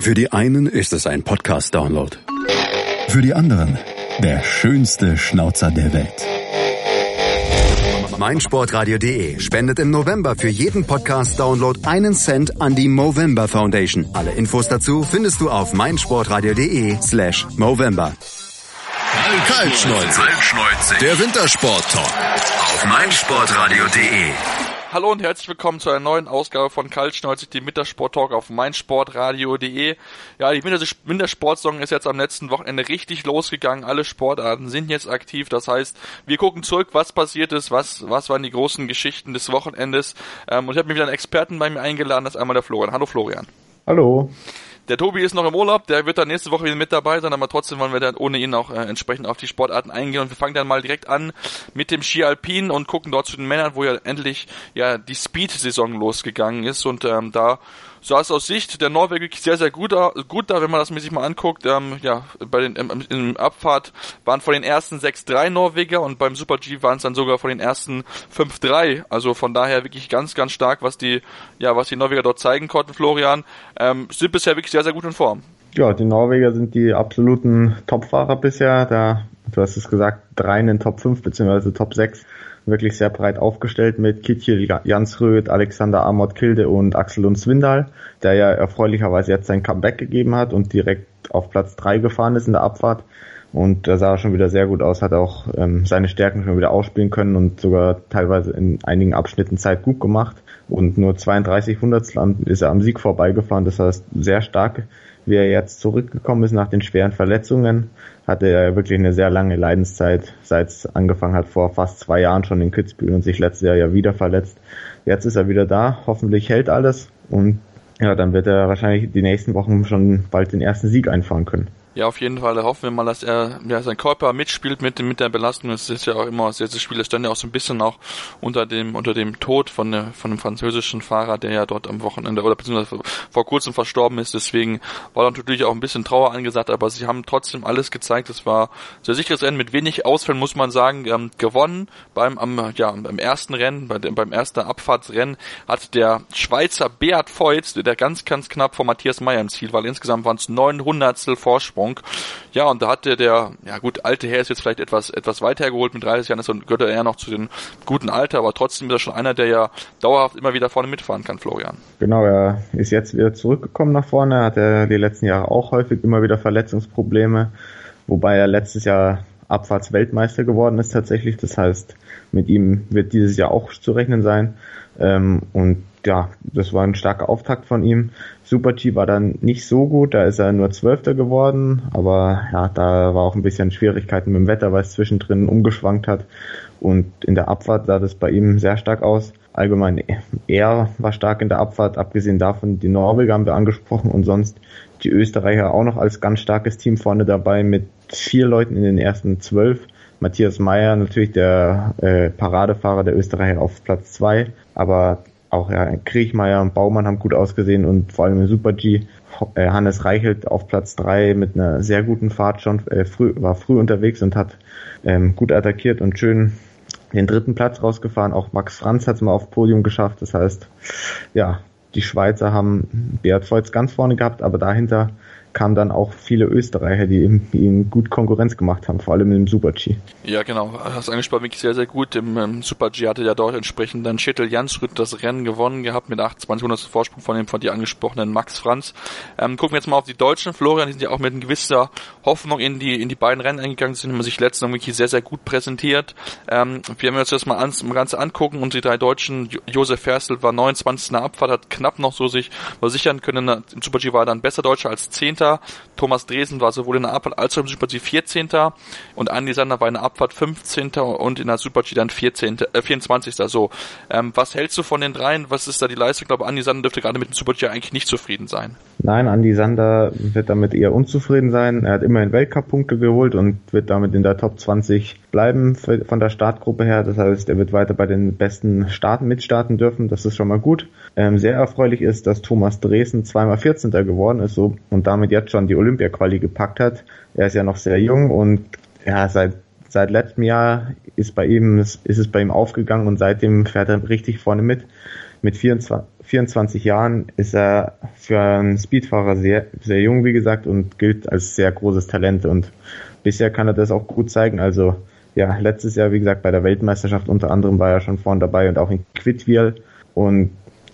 Für die einen ist es ein Podcast-Download. Für die anderen der schönste Schnauzer der Welt. meinsportradio.de spendet im November für jeden Podcast-Download einen Cent an die Movember Foundation. Alle Infos dazu findest du auf meinsportradio.de slash Movember. Kaltschneuzig. Der Wintersport-Talk auf meinsportradio.de. Hallo und herzlich willkommen zu einer neuen Ausgabe von Kaltschneuzig, dem Wintersport-Talk auf meinsportradio.de. Ja, die Wintersportsaison ist jetzt am letzten Wochenende richtig losgegangen. Alle Sportarten sind jetzt aktiv. Das heißt, wir gucken zurück, was passiert ist, was, was waren die großen Geschichten des Wochenendes. Ähm, und ich habe mir wieder einen Experten bei mir eingeladen, das ist einmal der Florian. Hallo Florian. Hallo. Der Tobi ist noch im Urlaub, der wird dann nächste Woche wieder mit dabei sein, aber trotzdem wollen wir dann ohne ihn auch äh, entsprechend auf die Sportarten eingehen und wir fangen dann mal direkt an mit dem Ski Alpin und gucken dort zu den Männern, wo ja endlich ja die Speed-Saison losgegangen ist und ähm, da sah es aus Sicht der Norweger wirklich sehr, sehr gut, gut da, wenn man das sich mal anguckt. Ähm, ja, bei den im, im Abfahrt waren von den ersten 6-3 Norweger und beim Super G waren es dann sogar von den ersten 5-3. Also von daher wirklich ganz, ganz stark, was die, ja, was die Norweger dort zeigen konnten, Florian. Ähm, sind bisher wirklich sehr, sehr gut in Form. Ja, die Norweger sind die absoluten Topfahrer bisher. Da, du hast es gesagt, drei in den Top 5 bzw. Top 6 wirklich sehr breit aufgestellt mit Kittil Jansröd, Alexander Amott Kilde und Axel Lund Swindal, der ja erfreulicherweise jetzt sein Comeback gegeben hat und direkt auf Platz drei gefahren ist in der Abfahrt. Und da sah er schon wieder sehr gut aus, hat auch ähm, seine Stärken schon wieder ausspielen können und sogar teilweise in einigen Abschnitten Zeit gut gemacht. Und nur 32 Hundertstel ist er am Sieg vorbeigefahren. Das heißt, sehr stark, wie er jetzt zurückgekommen ist nach den schweren Verletzungen hatte er wirklich eine sehr lange Leidenszeit, seit es angefangen hat, vor fast zwei Jahren schon in Kitzbühel und sich letztes Jahr ja wieder verletzt. Jetzt ist er wieder da, hoffentlich hält alles und ja, dann wird er wahrscheinlich die nächsten Wochen schon bald den ersten Sieg einfahren können. Ja, auf jeden Fall. Da hoffen wir mal, dass er ja, sein Körper mitspielt mit, mit der Belastung. Es ist ja auch immer, diese Spiele stand ja auch so ein bisschen auch unter dem, unter dem Tod von, von dem französischen Fahrer, der ja dort am Wochenende oder beziehungsweise vor kurzem verstorben ist. Deswegen war natürlich auch ein bisschen Trauer angesagt, aber sie haben trotzdem alles gezeigt. Es war sehr sicheres Rennen mit wenig Ausfällen, muss man sagen, ähm, gewonnen. Beim, am, ja, beim ersten Rennen, bei dem, beim ersten Abfahrtsrennen hat der Schweizer Beat Feutz, der ganz, ganz knapp vor Matthias Meyer im Ziel war. Insgesamt waren es neun Hundertstel Vorsprung Vorsprung. Ja, und da hatte der, ja gut, alte Herr ist jetzt vielleicht etwas, etwas weiter hergeholt mit 30 Jahren, ist und gehört er eher noch zu den guten Alter, aber trotzdem ist er schon einer, der ja dauerhaft immer wieder vorne mitfahren kann, Florian. Genau, er ist jetzt wieder zurückgekommen nach vorne, hat er die letzten Jahre auch häufig immer wieder Verletzungsprobleme, wobei er letztes Jahr Abfahrtsweltmeister geworden ist tatsächlich. Das heißt, mit ihm wird dieses Jahr auch zu rechnen sein. Ähm, und ja, das war ein starker Auftakt von ihm. Super G war dann nicht so gut, da ist er nur Zwölfter geworden, aber ja, da war auch ein bisschen Schwierigkeiten mit dem Wetter, weil es zwischendrin umgeschwankt hat. Und in der Abfahrt sah das bei ihm sehr stark aus. Allgemein, er war stark in der Abfahrt, abgesehen davon, die Norweger haben wir angesprochen und sonst die Österreicher auch noch als ganz starkes Team vorne dabei mit vier Leuten in den ersten zwölf. Matthias Meyer natürlich der äh, Paradefahrer der Österreicher auf Platz zwei, aber auch ja, Kriechmeier und Baumann haben gut ausgesehen und vor allem im Super G äh, Hannes Reichelt auf Platz drei mit einer sehr guten Fahrt schon äh, früh, war früh unterwegs und hat ähm, gut attackiert und schön den dritten Platz rausgefahren. Auch Max Franz hat es mal auf Podium geschafft. Das heißt, ja, die Schweizer haben Beat Feutz ganz vorne gehabt, aber dahinter kamen dann auch viele Österreicher, die ihm, ihm gut Konkurrenz gemacht haben, vor allem im Super-G. Ja, genau. Hast angesprochen, wirklich sehr, sehr gut. Im, im Super-G hatte ja dort entsprechend dann Schittel Jansrud das Rennen gewonnen gehabt mit 28 Hunderts Vorsprung von dem von dir angesprochenen Max Franz. Ähm, gucken wir jetzt mal auf die Deutschen. Florian, die sind ja auch mit gewisser Hoffnung in die, in die beiden Rennen eingegangen, sind haben sich letztens wirklich sehr, sehr gut präsentiert. Ähm, wir haben uns das mal ans, mal ganz angucken und die drei Deutschen, Josef Ferstel war 29. in der Abfahrt, hat knapp noch so sich versichern können. Im Super-G war er dann besser Deutscher als 10. Thomas Dresen war sowohl in der Abfahrt als auch im Super-G 14. Und Andy Sander war in der Abfahrt 15. und in der Super-G dann 14., äh, 24. So, ähm, was hältst du von den dreien? Was ist da die Leistung? Ich glaube, Andy Sander dürfte gerade mit dem Super-G eigentlich nicht zufrieden sein. Nein, Andy Sander wird damit eher unzufrieden sein. Er hat immerhin Weltcup-Punkte geholt und wird damit in der Top 20 bleiben von der Startgruppe her. Das heißt, er wird weiter bei den besten Starten mitstarten dürfen. Das ist schon mal gut. Ähm, sehr erfreulich ist, dass Thomas Dresden zweimal 14. geworden ist so, und damit jetzt schon die Olympia-Quali gepackt hat. Er ist ja noch sehr jung und ja, seit seit letztem Jahr ist bei ihm ist es bei ihm aufgegangen und seitdem fährt er richtig vorne mit. mit 24, 24 Jahren ist er für einen Speedfahrer sehr, sehr jung, wie gesagt, und gilt als sehr großes Talent. Und bisher kann er das auch gut zeigen. Also ja, letztes Jahr, wie gesagt, bei der Weltmeisterschaft unter anderem war er schon vorne dabei und auch in Quidwil. Und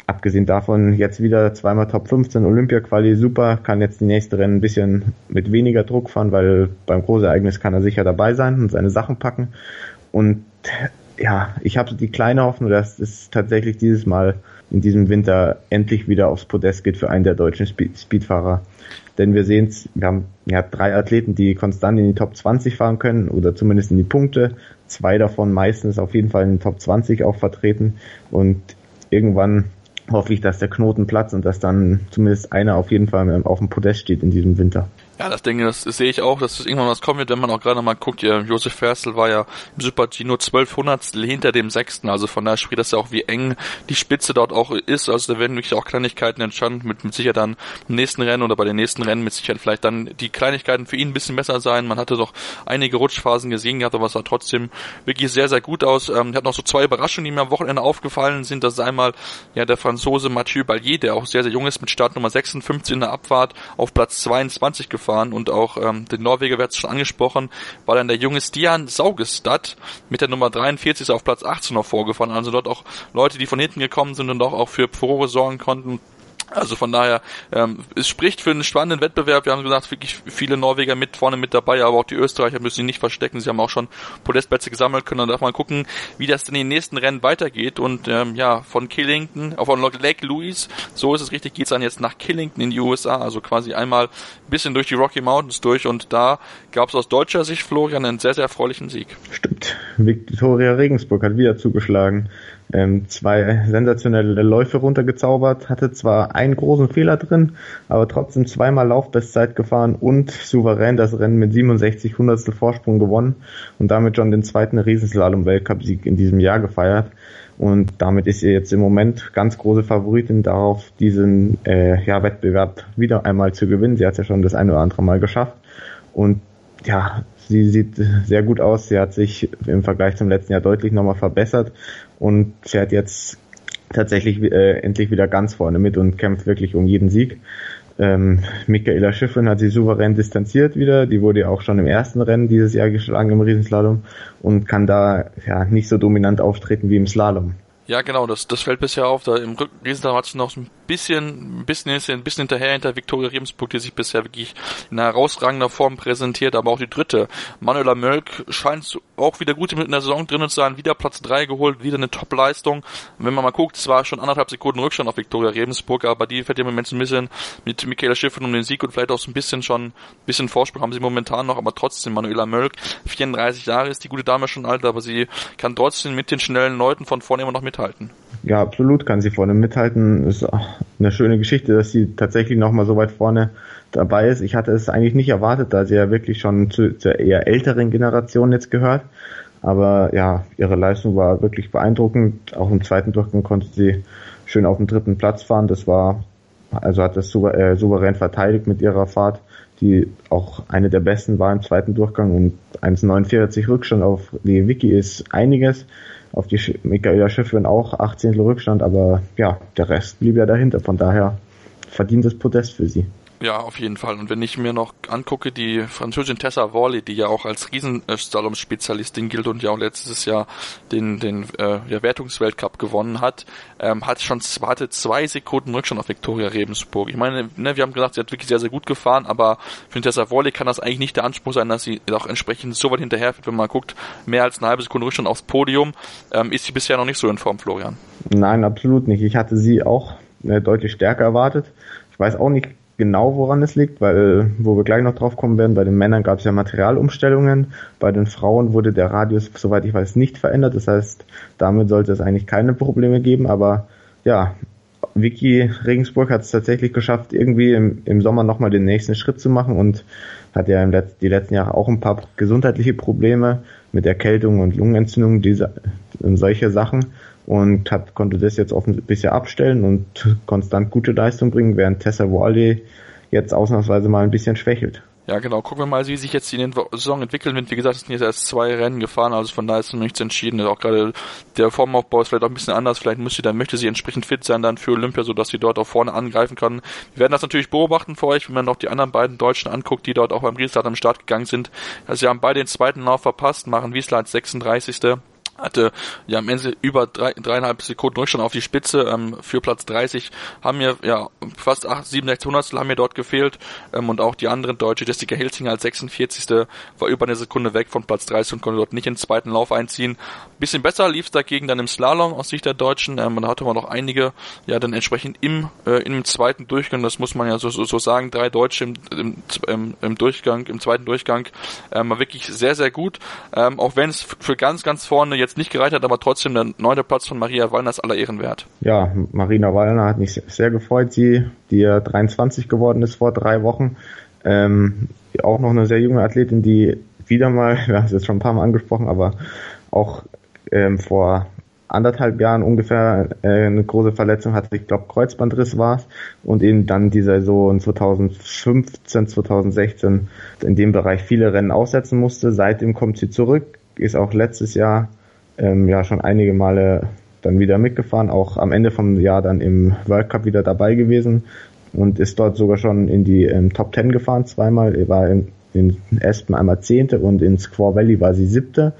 abgesehen davon jetzt wieder zweimal Top 15 Olympia-Quali, super, kann jetzt die nächste Rennen ein bisschen mit weniger Druck fahren, weil beim Großereignis kann er sicher dabei sein und seine Sachen packen. Und ja, ich habe die kleine Hoffnung, dass es tatsächlich dieses Mal in diesem Winter endlich wieder aufs Podest geht für einen der deutschen Speed Speedfahrer. Denn wir sehen wir haben ja drei Athleten, die konstant in die Top 20 fahren können oder zumindest in die Punkte. Zwei davon meistens auf jeden Fall in den Top 20 auch vertreten. Und irgendwann hoffe ich, dass der Knoten platzt und dass dann zumindest einer auf jeden Fall auf dem Podest steht in diesem Winter. Ja, das Ding, das, das sehe ich auch, dass das irgendwann was kommen wird, wenn man auch gerade mal guckt, ja, Josef Ferstl war ja im Super-G nur 12 Hundertstel hinter dem Sechsten, also von daher spricht das ja auch, wie eng die Spitze dort auch ist, also da werden wirklich auch Kleinigkeiten entstanden, mit, mit Sicherheit dann im nächsten Rennen oder bei den nächsten Rennen mit Sicherheit vielleicht dann die Kleinigkeiten für ihn ein bisschen besser sein, man hatte doch einige Rutschphasen gesehen gehabt, aber es sah trotzdem wirklich sehr, sehr gut aus, ähm, hat noch so zwei Überraschungen, die mir am Wochenende aufgefallen sind, das ist einmal, ja, der Franzose Mathieu Ballier, der auch sehr, sehr jung ist, mit Startnummer 56 in der Abfahrt auf Platz 22 gefahren und auch ähm, den Norweger wird schon angesprochen, war dann der junge Stian Saugestad mit der Nummer 43 auf Platz 18 noch vorgefahren. Also dort auch Leute, die von hinten gekommen sind und auch, auch für Furore sorgen konnten. Also von daher, ähm, es spricht für einen spannenden Wettbewerb. Wir haben gesagt, wirklich viele Norweger mit vorne mit dabei, aber auch die Österreicher müssen sich nicht verstecken. Sie haben auch schon Podestplätze gesammelt, können dann darf man gucken, wie das in den nächsten Rennen weitergeht. Und ähm, ja, von Killington, auch von Lake Louise, so ist es richtig, geht's dann jetzt nach Killington in die USA, also quasi einmal ein bisschen durch die Rocky Mountains durch. Und da gab es aus deutscher Sicht, Florian, einen sehr, sehr erfreulichen Sieg. Stimmt. Victoria Regensburg hat wieder zugeschlagen ähm, zwei sensationelle Läufe runtergezaubert, hatte zwar einen großen Fehler drin, aber trotzdem zweimal Laufbestzeit gefahren und souverän das Rennen mit 67 Hundertstel Vorsprung gewonnen und damit schon den zweiten Riesenslalom-Weltcup-Sieg in diesem Jahr gefeiert. Und damit ist sie jetzt im Moment ganz große Favoritin darauf, diesen äh, ja, Wettbewerb wieder einmal zu gewinnen. Sie hat es ja schon das eine oder andere Mal geschafft. Und ja, sie sieht sehr gut aus. Sie hat sich im Vergleich zum letzten Jahr deutlich nochmal verbessert und fährt jetzt tatsächlich äh, endlich wieder ganz vorne mit und kämpft wirklich um jeden Sieg. Ähm, Michaela Schiffrin hat sie souverän distanziert wieder. Die wurde ja auch schon im ersten Rennen dieses Jahr geschlagen im Riesenslalom und kann da ja nicht so dominant auftreten wie im Slalom. Ja, genau, das, das fällt bisher auf. Da im Riesental hat es noch ein bisschen, ein bisschen, ein bisschen hinterher hinter Viktoria Rebensburg, die sich bisher wirklich in herausragender Form präsentiert, aber auch die dritte. Manuela Mölk scheint auch wieder gut in der Saison drinnen zu sein, wieder Platz drei geholt, wieder eine Top-Leistung. Wenn man mal guckt, es war schon anderthalb Sekunden Rückstand auf Viktoria Rebensburg, aber die fährt im Moment ein bisschen mit Michaela Schiffen um den Sieg und vielleicht auch so ein bisschen schon, ein bisschen Vorsprung haben sie momentan noch, aber trotzdem Manuela Mölk, 34 Jahre ist die gute Dame schon alt, aber sie kann trotzdem mit den schnellen Leuten von vorne immer noch mithalten mithalten. Ja, absolut kann sie vorne mithalten. Ist eine schöne Geschichte, dass sie tatsächlich nochmal so weit vorne dabei ist. Ich hatte es eigentlich nicht erwartet, da sie ja wirklich schon zu, zur eher älteren Generation jetzt gehört. Aber ja, ihre Leistung war wirklich beeindruckend. Auch im zweiten Durchgang konnte sie schön auf den dritten Platz fahren. Das war, also hat das äh, souverän verteidigt mit ihrer Fahrt, die auch eine der besten war im zweiten Durchgang und 1,49 Rückstand auf die Wiki ist einiges auf die Michaela Schiffrin auch 18. Rückstand, aber ja, der Rest blieb ja dahinter. Von daher verdient das Podest für sie. Ja, auf jeden Fall. Und wenn ich mir noch angucke, die Französin Tessa Worley, die ja auch als Riesenslalom-Spezialistin gilt und ja auch letztes Jahr den, den äh, ja, Wertungsweltcup gewonnen hat, ähm, hat schon hatte zwei Sekunden Rückstand auf Viktoria Rebensburg. Ich meine, ne, wir haben gesagt, sie hat wirklich sehr, sehr gut gefahren, aber für Tessa Worley kann das eigentlich nicht der Anspruch sein, dass sie auch entsprechend so weit hinterherfährt, wenn man guckt, mehr als eine halbe Sekunde Rückstand aufs Podium, ähm, ist sie bisher noch nicht so in Form, Florian. Nein, absolut nicht. Ich hatte sie auch äh, deutlich stärker erwartet. Ich weiß auch nicht genau, woran es liegt, weil, wo wir gleich noch drauf kommen werden, bei den Männern gab es ja Materialumstellungen, bei den Frauen wurde der Radius, soweit ich weiß, nicht verändert, das heißt, damit sollte es eigentlich keine Probleme geben, aber ja, Vicky Regensburg hat es tatsächlich geschafft, irgendwie im, im Sommer nochmal den nächsten Schritt zu machen und hat ja im Letz-, die letzten Jahre auch ein paar gesundheitliche Probleme mit Erkältung und Lungenentzündung diese, und solche Sachen und hat, konnte das jetzt offensichtlich bisher abstellen und konstant gute Leistung bringen, während Tessa Wally jetzt ausnahmsweise mal ein bisschen schwächelt. Ja, genau. Gucken wir mal, wie sich jetzt die Saison entwickeln wird. Wie gesagt, es sind jetzt erst zwei Rennen gefahren, also von daher ist noch nichts entschieden. Auch gerade der Formaufbau ist vielleicht auch ein bisschen anders. Vielleicht müsste, dann möchte sie entsprechend fit sein dann für Olympia, sodass sie dort auch vorne angreifen kann. Wir werden das natürlich beobachten für euch, wenn man noch die anderen beiden Deutschen anguckt, die dort auch beim Restart am Start gegangen sind. Also sie haben beide den zweiten Lauf verpasst, machen Wiesler als 36 hatte ja am Ende über drei, dreieinhalb Sekunden Rückstand auf die Spitze ähm, für Platz 30 haben mir ja fast acht, sieben Hundertstel haben mir dort gefehlt ähm, und auch die anderen Deutsche Jessica Hilzinger als 46. war über eine Sekunde weg von Platz 30 und konnte dort nicht ins zweiten Lauf einziehen. Bisschen besser lief es dagegen dann im Slalom aus Sicht der Deutschen. Ähm, da hatte man noch einige ja dann entsprechend im äh, im zweiten Durchgang, das muss man ja so, so, so sagen, drei Deutsche im, im, im, Durchgang, im zweiten Durchgang ähm, wirklich sehr sehr gut, ähm, auch wenn es für ganz ganz vorne jetzt jetzt nicht gereicht hat, aber trotzdem der neunte Platz von Maria Wallner ist aller Ehren wert. Ja, Marina Wallner hat mich sehr gefreut, sie, die ja 23 geworden ist vor drei Wochen. Ähm, auch noch eine sehr junge Athletin, die wieder mal, wir haben es jetzt schon ein paar Mal angesprochen, aber auch ähm, vor anderthalb Jahren ungefähr äh, eine große Verletzung hatte, ich glaube Kreuzbandriss war es und eben dann die Saison 2015, 2016 in dem Bereich viele Rennen aussetzen musste. Seitdem kommt sie zurück, ist auch letztes Jahr ähm, ja schon einige Male dann wieder mitgefahren, auch am Ende vom Jahr dann im World Cup wieder dabei gewesen und ist dort sogar schon in die ähm, Top Ten gefahren zweimal. Er war in, in Aspen einmal Zehnte und in Squaw Valley war sie Siebte.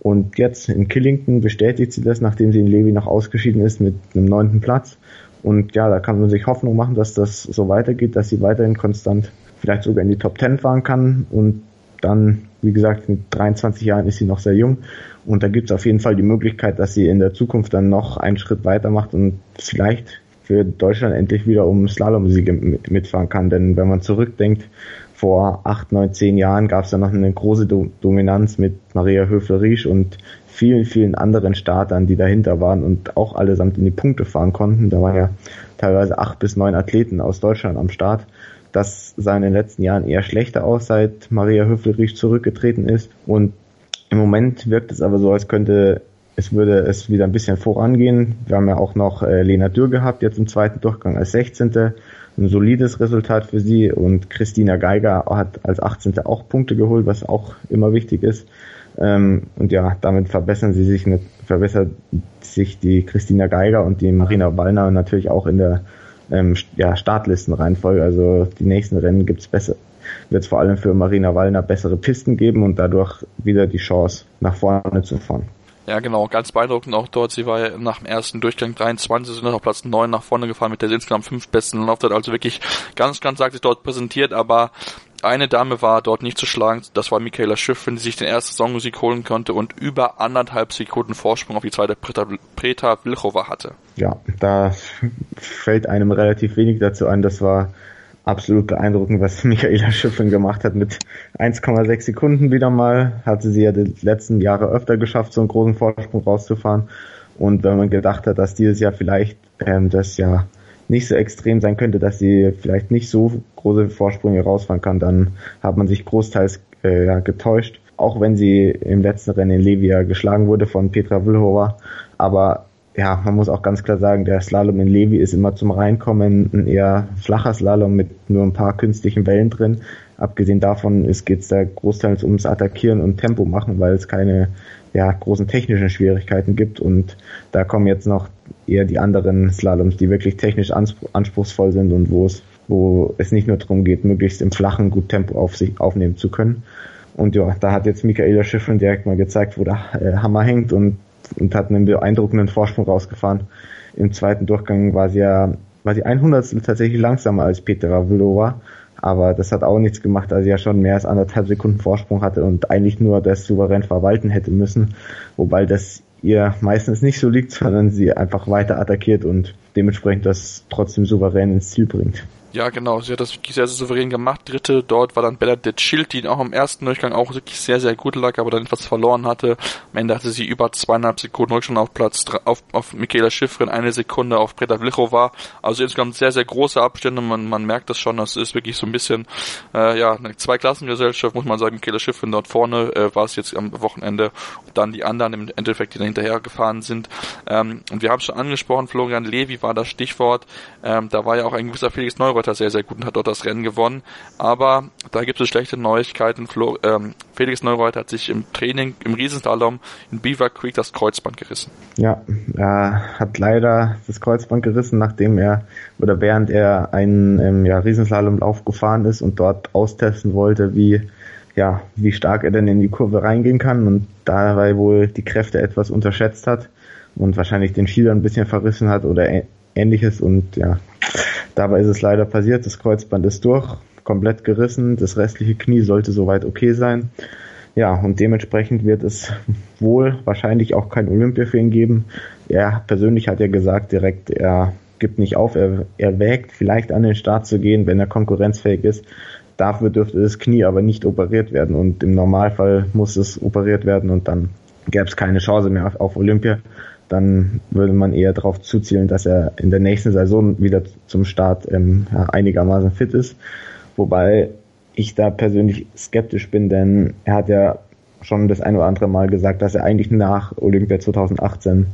Und jetzt in Killington bestätigt sie das, nachdem sie in Levi noch ausgeschieden ist mit einem neunten Platz. Und ja, da kann man sich Hoffnung machen, dass das so weitergeht, dass sie weiterhin konstant vielleicht sogar in die Top Ten fahren kann und dann, wie gesagt, mit 23 Jahren ist sie noch sehr jung und da gibt es auf jeden Fall die Möglichkeit, dass sie in der Zukunft dann noch einen Schritt weitermacht und vielleicht für Deutschland endlich wieder um Slalom-Siege mitfahren kann. Denn wenn man zurückdenkt, vor acht, neun, zehn Jahren gab es da noch eine große Dominanz mit Maria Höfler-Riesch und vielen, vielen anderen Startern, die dahinter waren und auch allesamt in die Punkte fahren konnten. Da waren ja teilweise acht bis neun Athleten aus Deutschland am Start. Das sah in den letzten Jahren eher schlechter aus, seit Maria Höflerich zurückgetreten ist. Und im Moment wirkt es aber so, als könnte es würde es wieder ein bisschen vorangehen. Wir haben ja auch noch äh, Lena Dürr gehabt, jetzt im zweiten Durchgang als 16. Ein solides Resultat für sie und Christina Geiger hat als 18. auch Punkte geholt, was auch immer wichtig ist. Ähm, und ja, damit verbessern sie sich, verbessert sich die Christina Geiger und die Marina Wallner natürlich auch in der ähm, ja, Startlistenreihenfolge. Also die nächsten Rennen gibt's besser, wird es vor allem für Marina Wallner bessere Pisten geben und dadurch wieder die Chance, nach vorne zu fahren. Ja, genau, ganz beeindruckend auch dort. Sie war ja nach dem ersten Durchgang 23, sind auf Platz 9 nach vorne gefahren mit der insgesamt fünf besten Laufzeit. Also wirklich ganz, ganz sagt sich dort präsentiert, aber eine Dame war dort nicht zu schlagen, das war Michaela Schiff, wenn sie sich den ersten Saisonmusik holen konnte und über anderthalb Sekunden Vorsprung auf die zweite Preta, Preta Vilchova hatte. Ja, da fällt einem relativ wenig dazu ein. Das war absolut beeindruckend, was Michaela Schiffrin gemacht hat. Mit 1,6 Sekunden wieder mal hatte sie ja die letzten Jahre öfter geschafft, so einen großen Vorsprung rauszufahren. Und wenn man gedacht hat, dass dieses Jahr vielleicht ähm, das ja nicht so extrem sein könnte, dass sie vielleicht nicht so große Vorsprünge rausfahren kann, dann hat man sich großteils äh, ja, getäuscht. Auch wenn sie im letzten Rennen in Levia geschlagen wurde von Petra Vlhova. Aber ja, man muss auch ganz klar sagen, der Slalom in Levi ist immer zum Reinkommen ein eher flacher Slalom mit nur ein paar künstlichen Wellen drin. Abgesehen davon geht es da großteils ums Attackieren und Tempo machen, weil es keine ja, großen technischen Schwierigkeiten gibt und da kommen jetzt noch eher die anderen Slaloms, die wirklich technisch anspruchsvoll sind und wo es, wo es nicht nur darum geht, möglichst im flachen gut Tempo auf sich aufnehmen zu können. Und ja, da hat jetzt Michaela Schiffrin direkt mal gezeigt, wo der äh, Hammer hängt und, und hat einen beeindruckenden Vorsprung rausgefahren. Im zweiten Durchgang war sie ja, war sie 100 tatsächlich langsamer als Petra Vlova aber das hat auch nichts gemacht, da sie ja schon mehr als anderthalb Sekunden Vorsprung hatte und eigentlich nur das souverän verwalten hätte müssen. Wobei das ihr meistens nicht so liegt, sondern sie einfach weiter attackiert und dementsprechend das trotzdem souverän ins Ziel bringt. Ja, genau. Sie hat das wirklich sehr, sehr souverän gemacht. Dritte dort war dann Bella de Schild, die auch im ersten Durchgang auch wirklich sehr, sehr gut lag, aber dann etwas verloren hatte. Am Ende hatte sie über zweieinhalb Sekunden Rückstand auf Platz, auf, auf Michaela Schiffrin, eine Sekunde auf Preta Vlichova. Also insgesamt sehr, sehr große Abstände. Man, man merkt das schon. Das ist wirklich so ein bisschen, äh, ja, eine Zweiklassengesellschaft, muss man sagen. Michaela Schiffrin dort vorne äh, war es jetzt am Wochenende. Und dann die anderen im Endeffekt, die da hinterher gefahren sind. Ähm, und wir haben schon angesprochen, Florian Levi war das Stichwort. Ähm, da war ja auch ein gewisser Felix Neureus Neureuter sehr, sehr gut und hat dort das Rennen gewonnen. Aber da gibt es schlechte Neuigkeiten. Flo, ähm, Felix Neureuter hat sich im Training im Riesenslalom in Beaver Creek das Kreuzband gerissen. Ja, er hat leider das Kreuzband gerissen, nachdem er oder während er einen ähm, ja, Riesenslalomlauf gefahren ist und dort austesten wollte, wie ja, wie stark er denn in die Kurve reingehen kann und dabei wohl die Kräfte etwas unterschätzt hat und wahrscheinlich den Ski ein bisschen verrissen hat oder ähnliches und ja, dabei ist es leider passiert, das Kreuzband ist durch, komplett gerissen, das restliche Knie sollte soweit okay sein. Ja, und dementsprechend wird es wohl wahrscheinlich auch kein Olympia für ihn geben. Er persönlich hat ja gesagt direkt, er gibt nicht auf, er, er wägt vielleicht an den Start zu gehen, wenn er konkurrenzfähig ist. Dafür dürfte das Knie aber nicht operiert werden und im Normalfall muss es operiert werden und dann gäbe es keine Chance mehr auf Olympia. Dann würde man eher darauf zuzielen, dass er in der nächsten Saison wieder zum Start ähm, einigermaßen fit ist. Wobei ich da persönlich skeptisch bin, denn er hat ja schon das ein oder andere Mal gesagt, dass er eigentlich nach Olympia 2018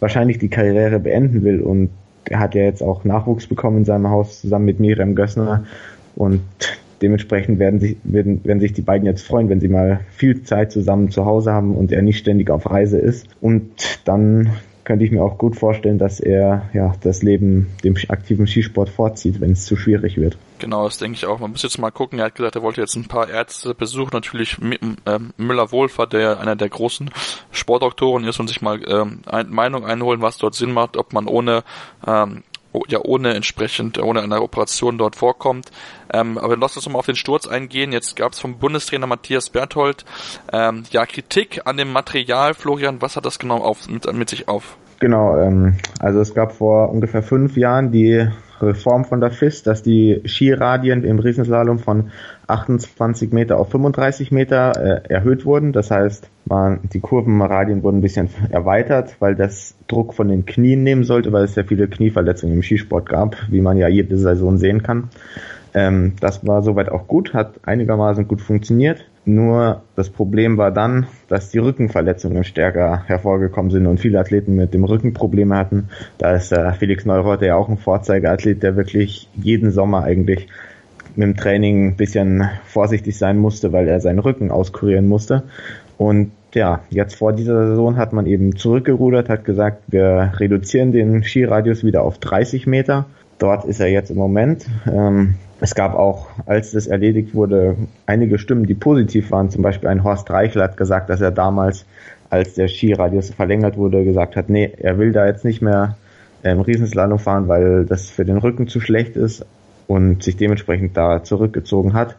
wahrscheinlich die Karriere beenden will und er hat ja jetzt auch Nachwuchs bekommen in seinem Haus zusammen mit Miriam Gössner und dementsprechend werden sich, werden, werden sich die beiden jetzt freuen, wenn sie mal viel Zeit zusammen zu Hause haben und er nicht ständig auf Reise ist. Und dann könnte ich mir auch gut vorstellen, dass er ja das Leben dem aktiven Skisport vorzieht, wenn es zu schwierig wird. Genau, das denke ich auch. Man muss jetzt mal gucken. Er hat gesagt, er wollte jetzt ein paar Ärzte besuchen. Natürlich ähm, Müller-Wohlfahrt, der einer der großen Sportdoktoren ist und sich mal ähm, Meinung einholen, was dort Sinn macht, ob man ohne ähm, ja ohne entsprechend, ohne eine Operation dort vorkommt. Ähm, aber lass uns mal auf den Sturz eingehen. Jetzt gab es vom Bundestrainer Matthias Berthold ähm, ja Kritik an dem Material. Florian, was hat das genau auf, mit, mit sich auf? Genau, ähm, also es gab vor ungefähr fünf Jahren die Reform von der FIS, dass die Skiradien im Riesenslalom von 28 Meter auf 35 Meter äh, erhöht wurden. Das heißt, man, die Kurvenradien wurden ein bisschen erweitert, weil das Druck von den Knien nehmen sollte, weil es ja viele Knieverletzungen im Skisport gab, wie man ja jede Saison sehen kann. Ähm, das war soweit auch gut, hat einigermaßen gut funktioniert. Nur das Problem war dann, dass die Rückenverletzungen stärker hervorgekommen sind und viele Athleten mit dem Rücken Probleme hatten. Da ist äh, Felix Neureuter ja auch ein Vorzeigeathlet, der wirklich jeden Sommer eigentlich mit dem Training ein bisschen vorsichtig sein musste, weil er seinen Rücken auskurieren musste. Und ja, jetzt vor dieser Saison hat man eben zurückgerudert, hat gesagt, wir reduzieren den Skiradius wieder auf 30 Meter. Dort ist er jetzt im Moment. Ähm, es gab auch, als das erledigt wurde, einige Stimmen, die positiv waren. Zum Beispiel ein Horst Reichel hat gesagt, dass er damals, als der Skiradius verlängert wurde, gesagt hat, nee, er will da jetzt nicht mehr ähm, Riesenslalom fahren, weil das für den Rücken zu schlecht ist und sich dementsprechend da zurückgezogen hat.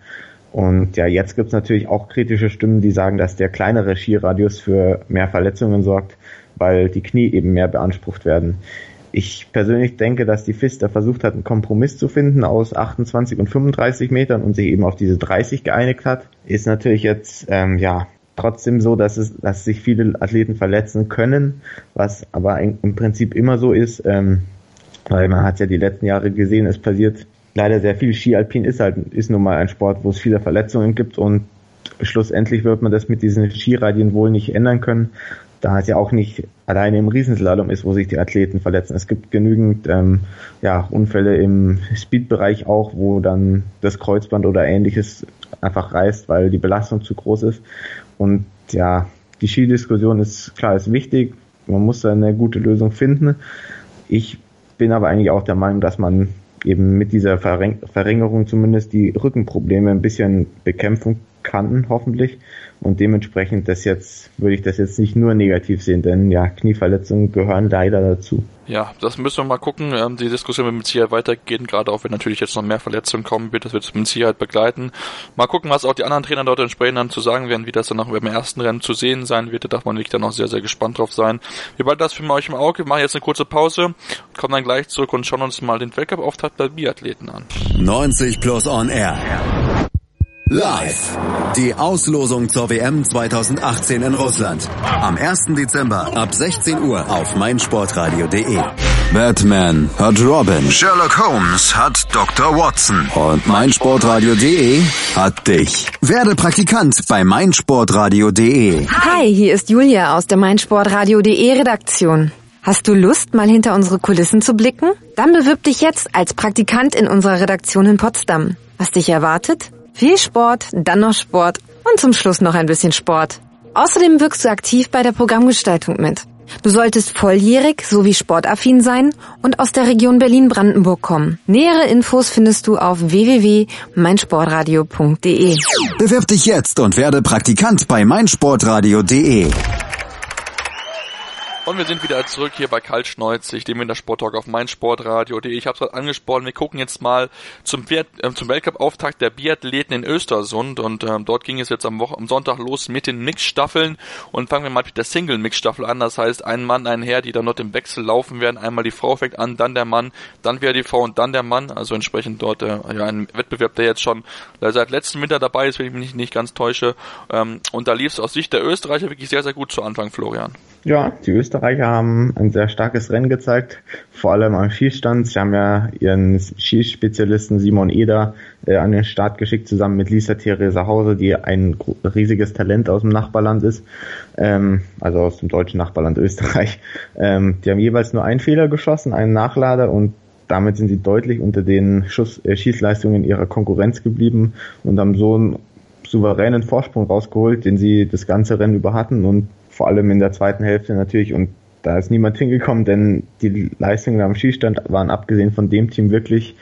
Und ja, jetzt gibt's natürlich auch kritische Stimmen, die sagen, dass der kleinere Skiradius für mehr Verletzungen sorgt, weil die Knie eben mehr beansprucht werden. Ich persönlich denke, dass die FIS da versucht hat, einen Kompromiss zu finden aus 28 und 35 Metern und sich eben auf diese 30 geeinigt hat. Ist natürlich jetzt, ähm, ja, trotzdem so, dass es, dass sich viele Athleten verletzen können, was aber im Prinzip immer so ist, ähm, weil man hat ja die letzten Jahre gesehen, es passiert leider sehr viel. Ski Alpin ist halt, ist nun mal ein Sport, wo es viele Verletzungen gibt und schlussendlich wird man das mit diesen Skiradien wohl nicht ändern können da es ja auch nicht alleine im Riesenslalom ist, wo sich die Athleten verletzen. Es gibt genügend ähm, ja, Unfälle im Speedbereich auch, wo dann das Kreuzband oder ähnliches einfach reißt, weil die Belastung zu groß ist. Und ja, die Skidiskussion ist klar, ist wichtig. Man muss da eine gute Lösung finden. Ich bin aber eigentlich auch der Meinung, dass man eben mit dieser Verringerung zumindest die Rückenprobleme ein bisschen bekämpfen kann, hoffentlich. Und dementsprechend das jetzt, würde ich das jetzt nicht nur negativ sehen, denn ja, Knieverletzungen gehören leider dazu. Ja, das müssen wir mal gucken. Ähm, die Diskussion wird mit Sicherheit weitergehen, gerade auch wenn natürlich jetzt noch mehr Verletzungen kommen wird. Das wird mit Sicherheit begleiten. Mal gucken, was auch die anderen Trainer dort entsprechend dann zu sagen werden, wie das dann auch beim ersten Rennen zu sehen sein wird. Da darf man wirklich dann auch sehr, sehr gespannt drauf sein. Wir behalten das für euch im Auge. Wir machen jetzt eine kurze Pause, kommen dann gleich zurück und schauen uns mal den Weltcup-Auftakt bei Biathleten an. 90 plus on air. Live. Die Auslosung zur WM 2018 in Russland. Am 1. Dezember ab 16 Uhr auf meinsportradio.de. Batman hat Robin. Sherlock Holmes hat Dr. Watson. Und meinsportradio.de hat dich. Werde Praktikant bei meinsportradio.de. Hi, hier ist Julia aus der meinsportradio.de Redaktion. Hast du Lust, mal hinter unsere Kulissen zu blicken? Dann bewirb dich jetzt als Praktikant in unserer Redaktion in Potsdam. Was dich erwartet? Viel Sport, dann noch Sport und zum Schluss noch ein bisschen Sport. Außerdem wirkst du aktiv bei der Programmgestaltung mit. Du solltest volljährig sowie sportaffin sein und aus der Region Berlin-Brandenburg kommen. Nähere Infos findest du auf www.meinsportradio.de. Bewirb dich jetzt und werde Praktikant bei meinsportradio.de. Und wir sind wieder zurück hier bei Karl Schneuzig, dem Wintersporttalk auf meinsportradio.de. Ich habe es gerade angesprochen, wir gucken jetzt mal zum, äh, zum Weltcup-Auftakt der Biathleten in Östersund und ähm, dort ging es jetzt am, Woche am Sonntag los mit den Mixstaffeln und fangen wir mal mit der Single-Mixstaffel an. Das heißt, ein Mann, ein Herr, die dann dort im Wechsel laufen werden. Einmal die Frau fängt an, dann der Mann, dann wieder die Frau und dann der Mann. Also entsprechend dort äh, ja, ein Wettbewerb, der jetzt schon seit letztem Winter dabei ist, wenn ich mich nicht, nicht ganz täusche. Ähm, und da lief es aus Sicht der Österreicher wirklich sehr, sehr gut zu Anfang, Florian. Ja, die Österreicher haben ein sehr starkes Rennen gezeigt, vor allem am Schießstand. Sie haben ja ihren Schießspezialisten Simon Eder äh, an den Start geschickt, zusammen mit Lisa Theresa Hause, die ein riesiges Talent aus dem Nachbarland ist, ähm, also aus dem deutschen Nachbarland Österreich. Ähm, die haben jeweils nur einen Fehler geschossen, einen Nachlader und damit sind sie deutlich unter den Schuss, äh, Schießleistungen ihrer Konkurrenz geblieben und haben so einen souveränen Vorsprung rausgeholt, den sie das ganze Rennen über hatten und vor allem in der zweiten Hälfte natürlich und da ist niemand hingekommen, denn die Leistungen am Schießstand waren abgesehen von dem Team wirklich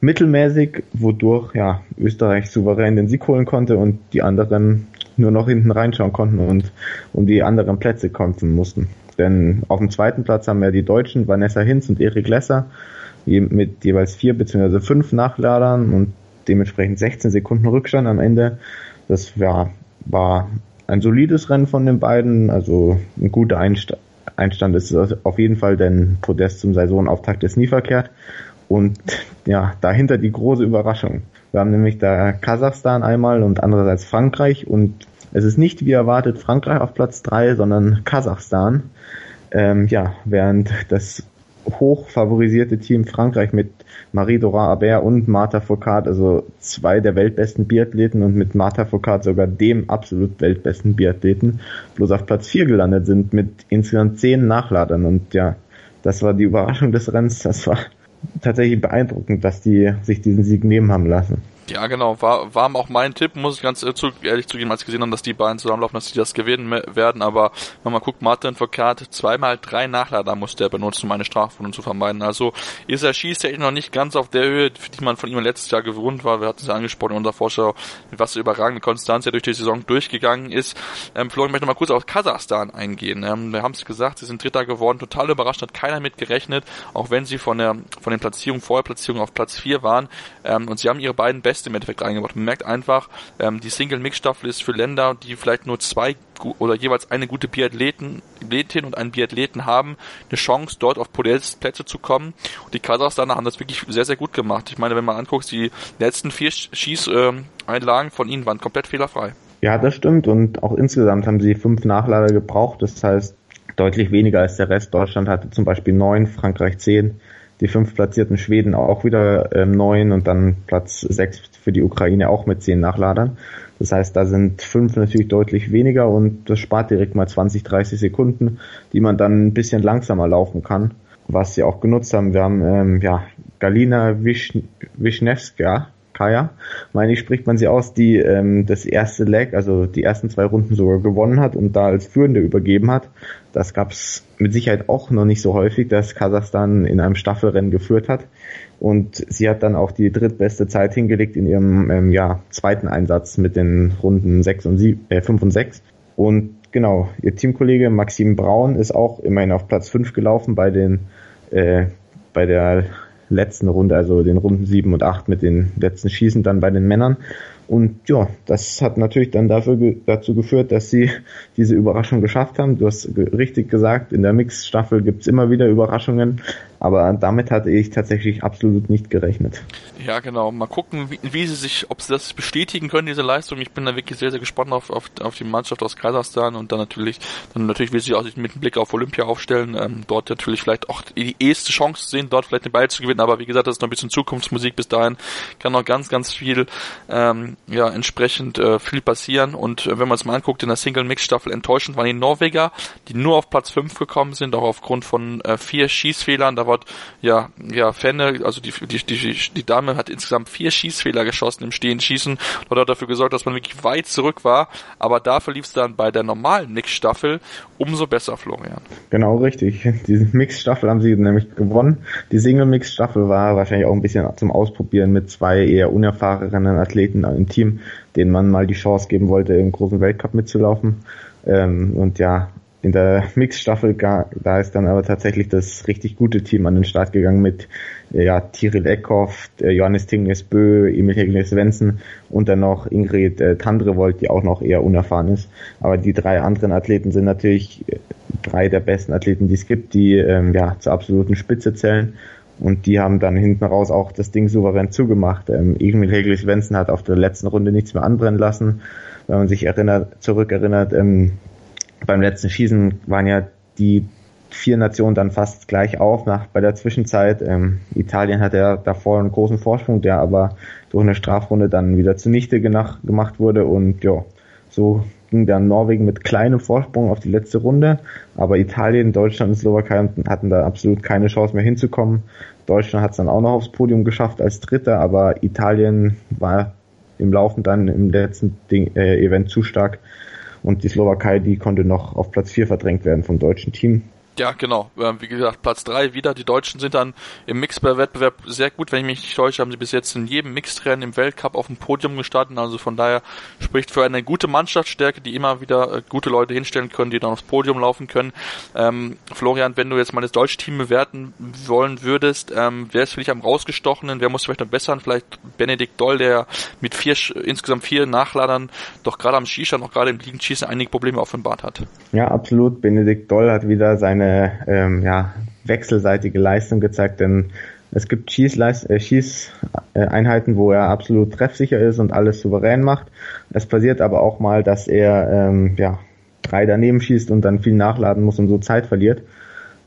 mittelmäßig, wodurch ja Österreich souverän den Sieg holen konnte und die anderen nur noch hinten reinschauen konnten und um die anderen Plätze kämpfen mussten. Denn auf dem zweiten Platz haben wir die Deutschen Vanessa Hinz und Erik Lesser mit jeweils vier bzw. fünf Nachladern und dementsprechend 16 Sekunden Rückstand am Ende. Das ja, war ein solides Rennen von den beiden, also ein guter Einstand. Ist auf jeden Fall, denn Podest zum Saisonauftakt ist nie verkehrt. Und ja, dahinter die große Überraschung. Wir haben nämlich da Kasachstan einmal und andererseits Frankreich und es ist nicht wie erwartet Frankreich auf Platz drei, sondern Kasachstan. Ähm, ja, während das hoch favorisierte Team Frankreich mit Marie-Dora Aber und Martha Foucault, also zwei der weltbesten Biathleten und mit Martha Foucault sogar dem absolut weltbesten Biathleten, bloß auf Platz 4 gelandet sind mit insgesamt zehn Nachladern. Und ja, das war die Überraschung des Rennens. Das war tatsächlich beeindruckend, dass die sich diesen Sieg nehmen haben lassen. Ja, genau. War, war auch mein Tipp, muss ich ganz ehrlich zugeben, als ich gesehen habe, dass die beiden zusammenlaufen, dass die das gewinnen werden. Aber wenn man guckt, Martin Foucault, zweimal drei Nachlader musste er benutzen, um eine Strafrunde zu vermeiden. Also ist er schießt noch nicht ganz auf der Höhe, die man von ihm letztes Jahr gewohnt war. Wir hatten es ja angesprochen in unserer Vorschau, mit was für überragende Konstanz er durch die Saison durchgegangen ist. Ähm, Florian möchte noch mal kurz auf Kasachstan eingehen. Ähm, wir haben es gesagt, sie sind Dritter geworden, total überrascht, hat keiner mit gerechnet, auch wenn sie von der von den Platzierungen, Vorherplatzierungen auf Platz 4 waren. Ähm, und sie haben ihre beiden besten im Endeffekt eingebaut. Man merkt einfach, ähm, die Single-Mix-Staffel ist für Länder, die vielleicht nur zwei oder jeweils eine gute Biathletin und einen Biathleten haben, eine Chance, dort auf Podestplätze zu kommen. Und die Kasachstaner haben das wirklich sehr, sehr gut gemacht. Ich meine, wenn man anguckt, die letzten vier Schießeinlagen von ihnen waren komplett fehlerfrei. Ja, das stimmt. Und auch insgesamt haben sie fünf Nachlader gebraucht. Das heißt, deutlich weniger als der Rest. Deutschland hatte zum Beispiel neun, Frankreich zehn die fünf platzierten Schweden auch wieder ähm, neun und dann Platz sechs für die Ukraine auch mit zehn Nachladern. Das heißt, da sind fünf natürlich deutlich weniger und das spart direkt mal 20, 30 Sekunden, die man dann ein bisschen langsamer laufen kann, was sie auch genutzt haben. Wir haben ähm, ja Galina Wisch Wischnewska, Kaya, meine ich, spricht man sie aus, die ähm, das erste Leg, also die ersten zwei Runden sogar gewonnen hat und da als Führende übergeben hat. Das gab's mit Sicherheit auch noch nicht so häufig, dass Kasachstan in einem Staffelrennen geführt hat. Und sie hat dann auch die drittbeste Zeit hingelegt in ihrem ähm, ja, zweiten Einsatz mit den Runden 6 und 7, äh, 5 und 6. Und genau, ihr Teamkollege Maxim Braun ist auch immerhin auf Platz 5 gelaufen bei den äh, bei der letzten Runde, also den Runden 7 und 8 mit den letzten Schießen dann bei den Männern. Und ja, das hat natürlich dann dafür, dazu geführt, dass sie diese Überraschung geschafft haben. Du hast richtig gesagt, in der Mix-Staffel gibt's immer wieder Überraschungen. Aber damit hatte ich tatsächlich absolut nicht gerechnet. Ja, genau. Mal gucken, wie, wie sie sich, ob sie das bestätigen können, diese Leistung. Ich bin da wirklich sehr, sehr gespannt auf, auf, auf die Mannschaft aus Kasachstan und dann natürlich, dann natürlich will sie auch mit Blick auf Olympia aufstellen. Ähm, dort natürlich vielleicht auch die erste Chance sehen, dort vielleicht den Ball zu gewinnen. Aber wie gesagt, das ist noch ein bisschen Zukunftsmusik. Bis dahin kann noch ganz, ganz viel, ähm, ja, entsprechend äh, viel passieren. Und äh, wenn man es mal anguckt, in der Single-Mix-Staffel enttäuschend waren die Norweger, die nur auf Platz 5 gekommen sind, auch aufgrund von äh, vier Schießfehlern. Da war ja, ja, Fenne, also die, die, die, die Dame hat insgesamt vier Schießfehler geschossen im Stehen Schießen und hat dafür gesorgt, dass man wirklich weit zurück war. Aber dafür lief es dann bei der normalen Mix-Staffel umso besser, Florian. Genau richtig. Diese Mix-Staffel haben sie nämlich gewonnen. Die Single-Mix-Staffel war wahrscheinlich auch ein bisschen zum Ausprobieren mit zwei eher unerfahrenen Athleten im Team, denen man mal die Chance geben wollte, im großen Weltcup mitzulaufen. Ähm, und ja, in der Mix-Staffel, da ist dann aber tatsächlich das richtig gute Team an den Start gegangen mit ja, Tiril Eckhoff, Johannes Tingnes Bö, Emil Hegler Svensson und dann noch Ingrid äh, Tandrevold, die auch noch eher unerfahren ist. Aber die drei anderen Athleten sind natürlich äh, drei der besten Athleten, die es gibt, die ähm, ja zur absoluten Spitze zählen. Und die haben dann hinten raus auch das Ding souverän zugemacht. Ähm, Emil Hegel Svensson hat auf der letzten Runde nichts mehr anbrennen lassen. Wenn man sich erinnert, zurückerinnert, ähm, beim letzten Schießen waren ja die vier Nationen dann fast gleich auf nach bei der Zwischenzeit. Ähm, Italien hatte ja davor einen großen Vorsprung, der aber durch eine Strafrunde dann wieder zunichte gemacht wurde und ja, so ging dann Norwegen mit kleinem Vorsprung auf die letzte Runde, aber Italien, Deutschland und Slowakei hatten da absolut keine Chance mehr hinzukommen. Deutschland hat es dann auch noch aufs Podium geschafft als Dritter, aber Italien war im Laufen dann im letzten Ding, äh, Event zu stark und die Slowakei, die konnte noch auf Platz 4 verdrängt werden vom deutschen Team. Ja, genau. Ähm, wie gesagt, Platz drei wieder. Die Deutschen sind dann im Mixed-Wettbewerb sehr gut. Wenn ich mich nicht täusche, haben sie bis jetzt in jedem Mixed-Rennen im Weltcup auf dem Podium gestartet. Also von daher spricht für eine gute Mannschaftsstärke, die immer wieder äh, gute Leute hinstellen können, die dann aufs Podium laufen können. Ähm, Florian, wenn du jetzt mal das deutsche Team bewerten wollen würdest, ähm, wer ist für dich am rausgestochenen? Wer muss vielleicht noch bessern? Vielleicht Benedikt Doll, der mit vier, insgesamt vier Nachladern doch gerade am Skistand, auch gerade im Liegenschießen einige Probleme offenbart hat. Ja, absolut. Benedikt Doll hat wieder seine eine ähm, ja, wechselseitige Leistung gezeigt, denn es gibt Schießleist äh, Schießeinheiten, wo er absolut treffsicher ist und alles souverän macht. Es passiert aber auch mal, dass er ähm, ja, drei daneben schießt und dann viel nachladen muss und so Zeit verliert.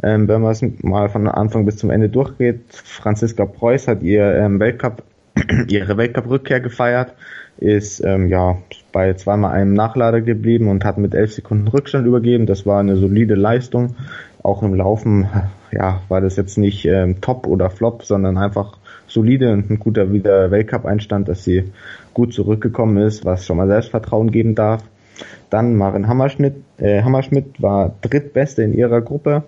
Ähm, wenn man es mal von Anfang bis zum Ende durchgeht, Franziska Preuß hat ihr ähm, Weltcup, ihre Weltcup-Rückkehr gefeiert, ist ähm, ja bei zweimal einem Nachlader geblieben und hat mit elf Sekunden Rückstand übergeben. Das war eine solide Leistung auch im Laufen, ja, war das jetzt nicht ähm, Top oder Flop, sondern einfach solide und ein guter wieder Weltcup-Einstand, dass sie gut zurückgekommen ist, was schon mal Selbstvertrauen geben darf. Dann Maren Hammerschmidt, äh, Hammerschmidt war drittbeste in ihrer Gruppe,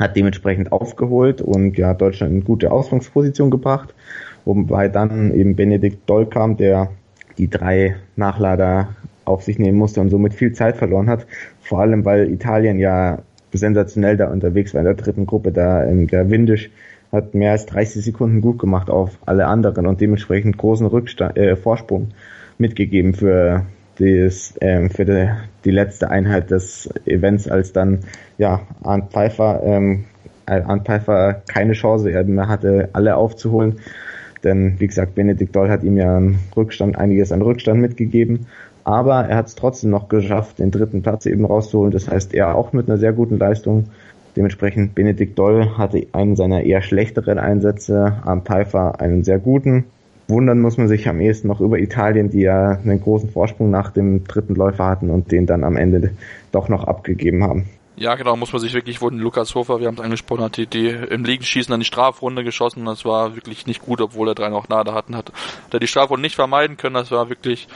hat dementsprechend aufgeholt und ja Deutschland in gute Ausgangsposition gebracht, wobei dann eben Benedikt Doll kam, der die drei Nachlader auf sich nehmen musste und somit viel Zeit verloren hat. Vor allem, weil Italien ja sensationell da unterwegs war in der dritten Gruppe. Da der Windisch hat mehr als 30 Sekunden gut gemacht auf alle anderen und dementsprechend großen Rückstand, äh, Vorsprung mitgegeben für das, ähm, für die, die letzte Einheit des Events, als dann ja Arndt Pfeiffer, ähm, Arndt Pfeiffer keine Chance er hatte, alle aufzuholen. Denn wie gesagt, Benedikt Doll hat ihm ja einen Rückstand, einiges an Rückstand mitgegeben aber er hat es trotzdem noch geschafft, den dritten Platz eben rauszuholen. Das heißt, er auch mit einer sehr guten Leistung. Dementsprechend Benedikt Doll hatte einen seiner eher schlechteren Einsätze, am Pfeiffer einen sehr guten. Wundern muss man sich am ehesten noch über Italien, die ja einen großen Vorsprung nach dem dritten Läufer hatten und den dann am Ende doch noch abgegeben haben. Ja, genau, muss man sich wirklich wundern. Lukas Hofer, wir haben es angesprochen, hat die, die im Liegenschießen an die Strafrunde geschossen. Das war wirklich nicht gut, obwohl er drei noch nahe hatten. Hat, hat er die Strafrunde nicht vermeiden können. Das war wirklich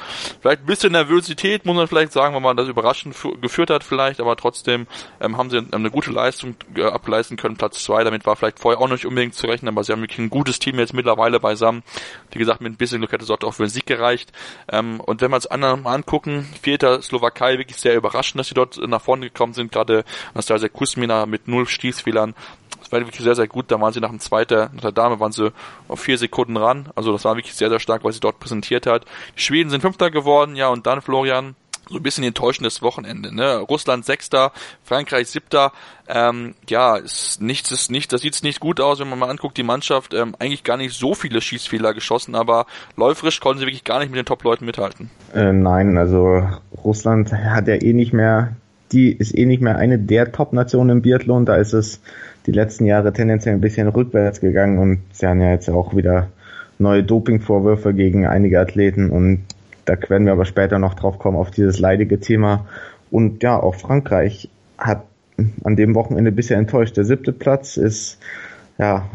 vielleicht ein bisschen Nervosität, muss man vielleicht sagen, wenn man das überraschend geführt hat vielleicht, aber trotzdem ähm, haben sie eine gute Leistung äh, ableisten können. Platz zwei, damit war vielleicht vorher auch nicht unbedingt zu rechnen, aber sie haben wirklich ein gutes Team jetzt mittlerweile beisammen. Wie gesagt, mit ein bisschen Glück hätte es auch für einen Sieg gereicht. Ähm, und wenn wir uns anderen mal angucken, vierter Slowakei, wirklich sehr überraschend, dass sie dort nach vorne gekommen sind, gerade Anastasia Kusmina mit null Stießfehlern. Das war wirklich sehr, sehr gut. Da waren sie nach dem zweiten, nach der Dame waren sie auf vier Sekunden ran. Also das war wirklich sehr, sehr stark, was sie dort präsentiert hat. Die Schweden sind Fünfter geworden, ja, und dann Florian, so ein bisschen enttäuschendes Wochenende. Ne? Russland Sechster, Frankreich Siebter. Ähm, ja, ist nichts ist nicht, das sieht nicht gut aus, wenn man mal anguckt, die Mannschaft ähm, eigentlich gar nicht so viele Schießfehler geschossen, aber läuferisch konnten sie wirklich gar nicht mit den Top-Leuten mithalten. Äh, nein, also Russland hat ja eh nicht mehr, die ist eh nicht mehr eine der Top-Nationen im Biathlon, da ist es die letzten Jahre tendenziell ein bisschen rückwärts gegangen und sie haben ja jetzt auch wieder neue Dopingvorwürfe gegen einige Athleten und da werden wir aber später noch drauf kommen, auf dieses leidige Thema. Und ja, auch Frankreich hat an dem Wochenende bisher enttäuscht. Der siebte Platz ist ja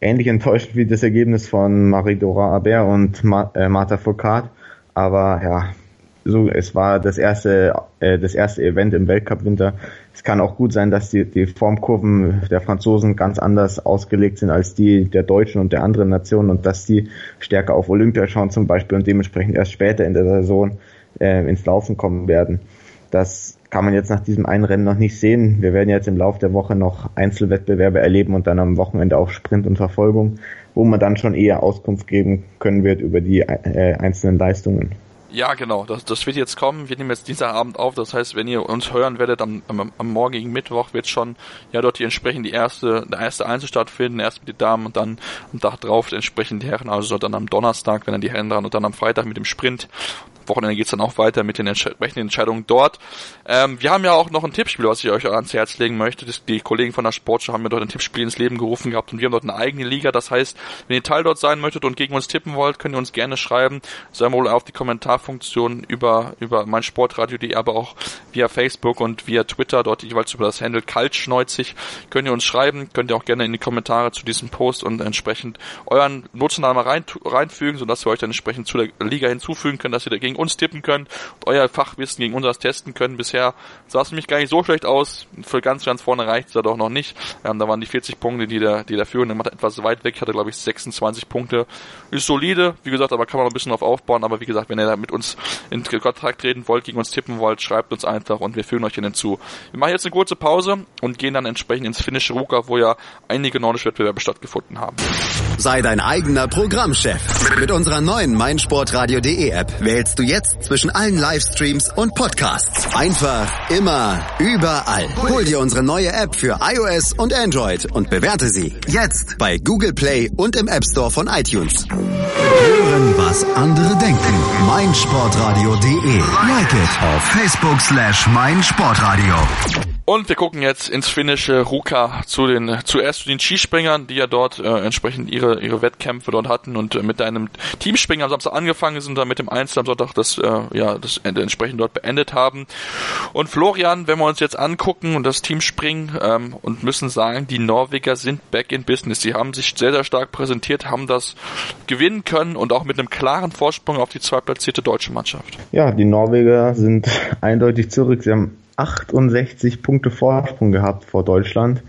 ähnlich enttäuscht wie das Ergebnis von Marie-Dora Aber und äh, Martha Foucault. Aber ja, so, es war das erste, äh, das erste Event im Weltcup-Winter. Es kann auch gut sein, dass die, die Formkurven der Franzosen ganz anders ausgelegt sind als die der Deutschen und der anderen Nationen und dass die stärker auf Olympia schauen zum Beispiel und dementsprechend erst später in der Saison äh, ins Laufen kommen werden. Das kann man jetzt nach diesem einen Rennen noch nicht sehen. Wir werden jetzt im Laufe der Woche noch Einzelwettbewerbe erleben und dann am Wochenende auch Sprint und Verfolgung, wo man dann schon eher Auskunft geben können wird über die äh, einzelnen Leistungen. Ja, genau. Das, das wird jetzt kommen. Wir nehmen jetzt Dienstagabend auf. Das heißt, wenn ihr uns hören werdet, am, am, am morgigen Mittwoch wird schon ja dort die entsprechend die erste, der erste Einzel stattfinden. Erst mit den Damen und dann am Tag drauf entsprechend die Herren. Also dann am Donnerstag, wenn dann die Herren dran und dann am Freitag mit dem Sprint. Wochenende geht's dann auch weiter mit den entsprechenden Entscheidungen dort. Ähm, wir haben ja auch noch ein Tippspiel, was ich euch ans Herz legen möchte. Das, die Kollegen von der Sportschau haben mir dort ein Tippspiel ins Leben gerufen gehabt und wir haben dort eine eigene Liga. Das heißt, wenn ihr Teil dort sein möchtet und gegen uns tippen wollt, könnt ihr uns gerne schreiben. Sei wohl auf die Kommentarfunktion über, über mein Sportradio.de, aber auch via Facebook und via Twitter, dort jeweils über das Handle Kaltschneuzig, könnt ihr uns schreiben, könnt ihr auch gerne in die Kommentare zu diesem Post und entsprechend euren Nutzernamen rein, reinfügen, sodass wir euch dann entsprechend zu der Liga hinzufügen können, dass ihr dagegen gegen uns tippen könnt und euer Fachwissen gegen unseres testen können. Bisher sah es nämlich gar nicht so schlecht aus. Für ganz, ganz vorne reicht es ja doch noch nicht. Ähm, da waren die 40 Punkte, die der, die der Führende macht, etwas weit weg. Hatte, glaube ich, 26 Punkte. Ist solide, wie gesagt, aber kann man ein bisschen auf aufbauen. Aber wie gesagt, wenn ihr da mit uns in Kontakt treten wollt, gegen uns tippen wollt, schreibt uns einfach und wir führen euch hinzu. Wir machen jetzt eine kurze Pause und gehen dann entsprechend ins finnische Ruka, wo ja einige nordische Wettbewerbe stattgefunden haben. Sei dein eigener Programmchef. Mit unserer neuen meinsportradio.de App wählst du jetzt zwischen allen Livestreams und Podcasts. Einfach, immer, überall. Hol dir unsere neue App für iOS und Android und bewerte sie jetzt bei Google Play und im App Store von iTunes. Hören, was andere denken. meinsportradio.de. Like it auf Facebook slash meinsportradio. Und wir gucken jetzt ins finnische Ruka zu den zuerst zu den Skispringern, die ja dort äh, entsprechend ihre ihre Wettkämpfe dort hatten und äh, mit einem Teamspringer am Samstag angefangen sind, dann mit dem Einzel am Sonntag das äh, ja das entsprechend dort beendet haben. Und Florian, wenn wir uns jetzt angucken und das Teamspringen ähm, und müssen sagen, die Norweger sind back in business. Sie haben sich sehr sehr stark präsentiert, haben das gewinnen können und auch mit einem klaren Vorsprung auf die zweitplatzierte deutsche Mannschaft. Ja, die Norweger sind eindeutig zurück. Sie haben 68 Punkte Vorsprung gehabt vor Deutschland.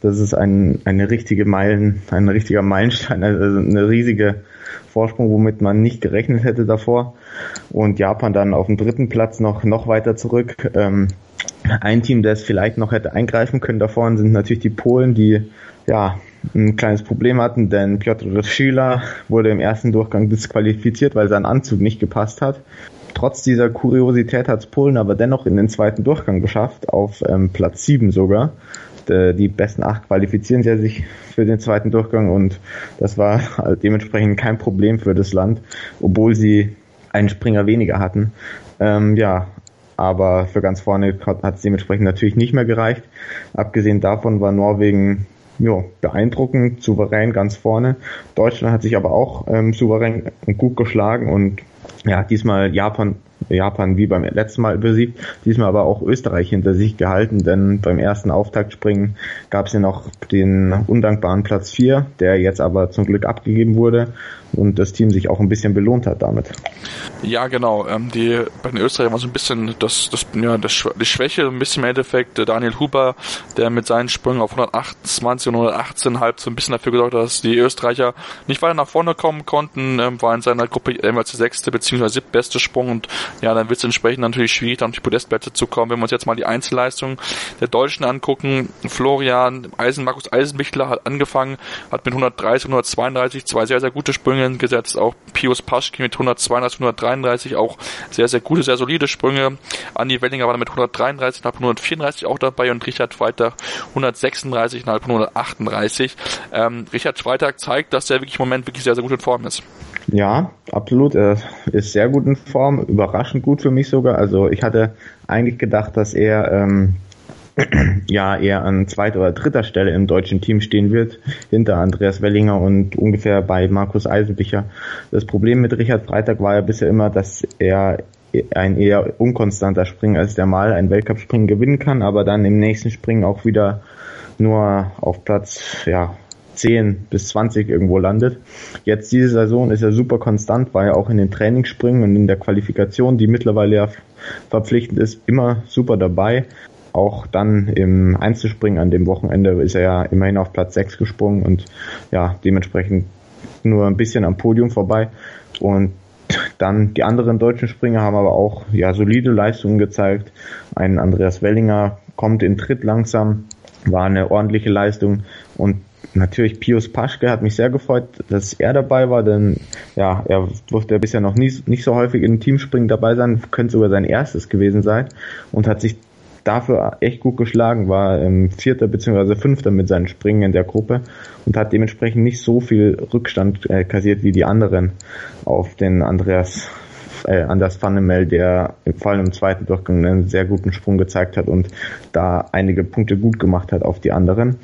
Das ist ein, eine richtige Meilen, ein richtiger Meilenstein, also eine riesige Vorsprung, womit man nicht gerechnet hätte davor. Und Japan dann auf dem dritten Platz noch, noch weiter zurück. Ähm, ein Team, das vielleicht noch hätte eingreifen können davor, sind natürlich die Polen, die ja ein kleines Problem hatten, denn Piotr Schüler wurde im ersten Durchgang disqualifiziert, weil sein Anzug nicht gepasst hat. Trotz dieser Kuriosität hat es Polen aber dennoch in den zweiten Durchgang geschafft, auf ähm, Platz 7 sogar. Die besten acht qualifizieren ja sich für den zweiten Durchgang und das war halt dementsprechend kein Problem für das Land, obwohl sie einen Springer weniger hatten. Ähm, ja, aber für ganz vorne hat es dementsprechend natürlich nicht mehr gereicht. Abgesehen davon war Norwegen ja, beeindruckend, souverän ganz vorne. Deutschland hat sich aber auch ähm, souverän und gut geschlagen und ja, diesmal Japan, Japan wie beim letzten Mal besiegt, diesmal aber auch Österreich hinter sich gehalten, denn beim ersten Auftaktspringen gab es ja noch den undankbaren Platz 4, der jetzt aber zum Glück abgegeben wurde und das Team sich auch ein bisschen belohnt hat damit. Ja, genau. Ähm, die bei den Österreichern war so ein bisschen das, das, ja, das, die Schwäche, ein bisschen im Endeffekt Daniel Huber, der mit seinen Sprüngen auf 128 und 118 halb so ein bisschen dafür gesorgt hat, dass die Österreicher nicht weiter nach vorne kommen konnten, ähm, war in seiner Gruppe jeweils der sechste bzw. siebtbeste Sprung und ja, dann wird es entsprechend natürlich schwierig, dann auf die Podestplätze zu kommen. Wenn wir uns jetzt mal die Einzelleistung der Deutschen angucken, Florian Eisen, Markus Eisenbichler hat angefangen, hat mit 130, 132 zwei sehr, sehr gute Sprünge gesetzt. Auch Pius Paschke mit 132, 133 auch sehr, sehr gute, sehr solide Sprünge. Andi Wellinger war mit 133, 134 auch dabei und Richard Freitag 136, 138. Ähm, Richard Freitag zeigt, dass er wirklich im Moment wirklich sehr, sehr gut in Form ist. Ja, absolut. Er ist sehr gut in Form, überraschend gut für mich sogar. Also ich hatte eigentlich gedacht, dass er ähm, ja eher an zweiter oder dritter Stelle im deutschen Team stehen wird, hinter Andreas Wellinger und ungefähr bei Markus Eisenbicher. Das Problem mit Richard Freitag war ja bisher immer, dass er ein eher unkonstanter Springer ist, der mal ein Weltcup-Springen gewinnen kann, aber dann im nächsten Springen auch wieder nur auf Platz ja, 10 bis 20 irgendwo landet. Jetzt diese Saison ist er super konstant, war ja auch in den Trainingsspringen und in der Qualifikation, die mittlerweile ja verpflichtend ist, immer super dabei. Auch dann im Einzelspringen an dem Wochenende ist er ja immerhin auf Platz 6 gesprungen und ja, dementsprechend nur ein bisschen am Podium vorbei. Und dann die anderen deutschen Springer haben aber auch ja solide Leistungen gezeigt. Ein Andreas Wellinger kommt in Tritt langsam, war eine ordentliche Leistung und natürlich Pius Paschke hat mich sehr gefreut, dass er dabei war, denn ja, er durfte bisher noch nie, nicht so häufig in Teamspringen dabei sein, könnte sogar sein erstes gewesen sein und hat sich dafür echt gut geschlagen, war ähm, Vierter bzw. Fünfter mit seinen Springen in der Gruppe und hat dementsprechend nicht so viel Rückstand äh, kassiert wie die anderen auf den Andreas äh, Anders Vannemel, der vor allem im zweiten Durchgang einen sehr guten Sprung gezeigt hat und da einige Punkte gut gemacht hat auf die anderen.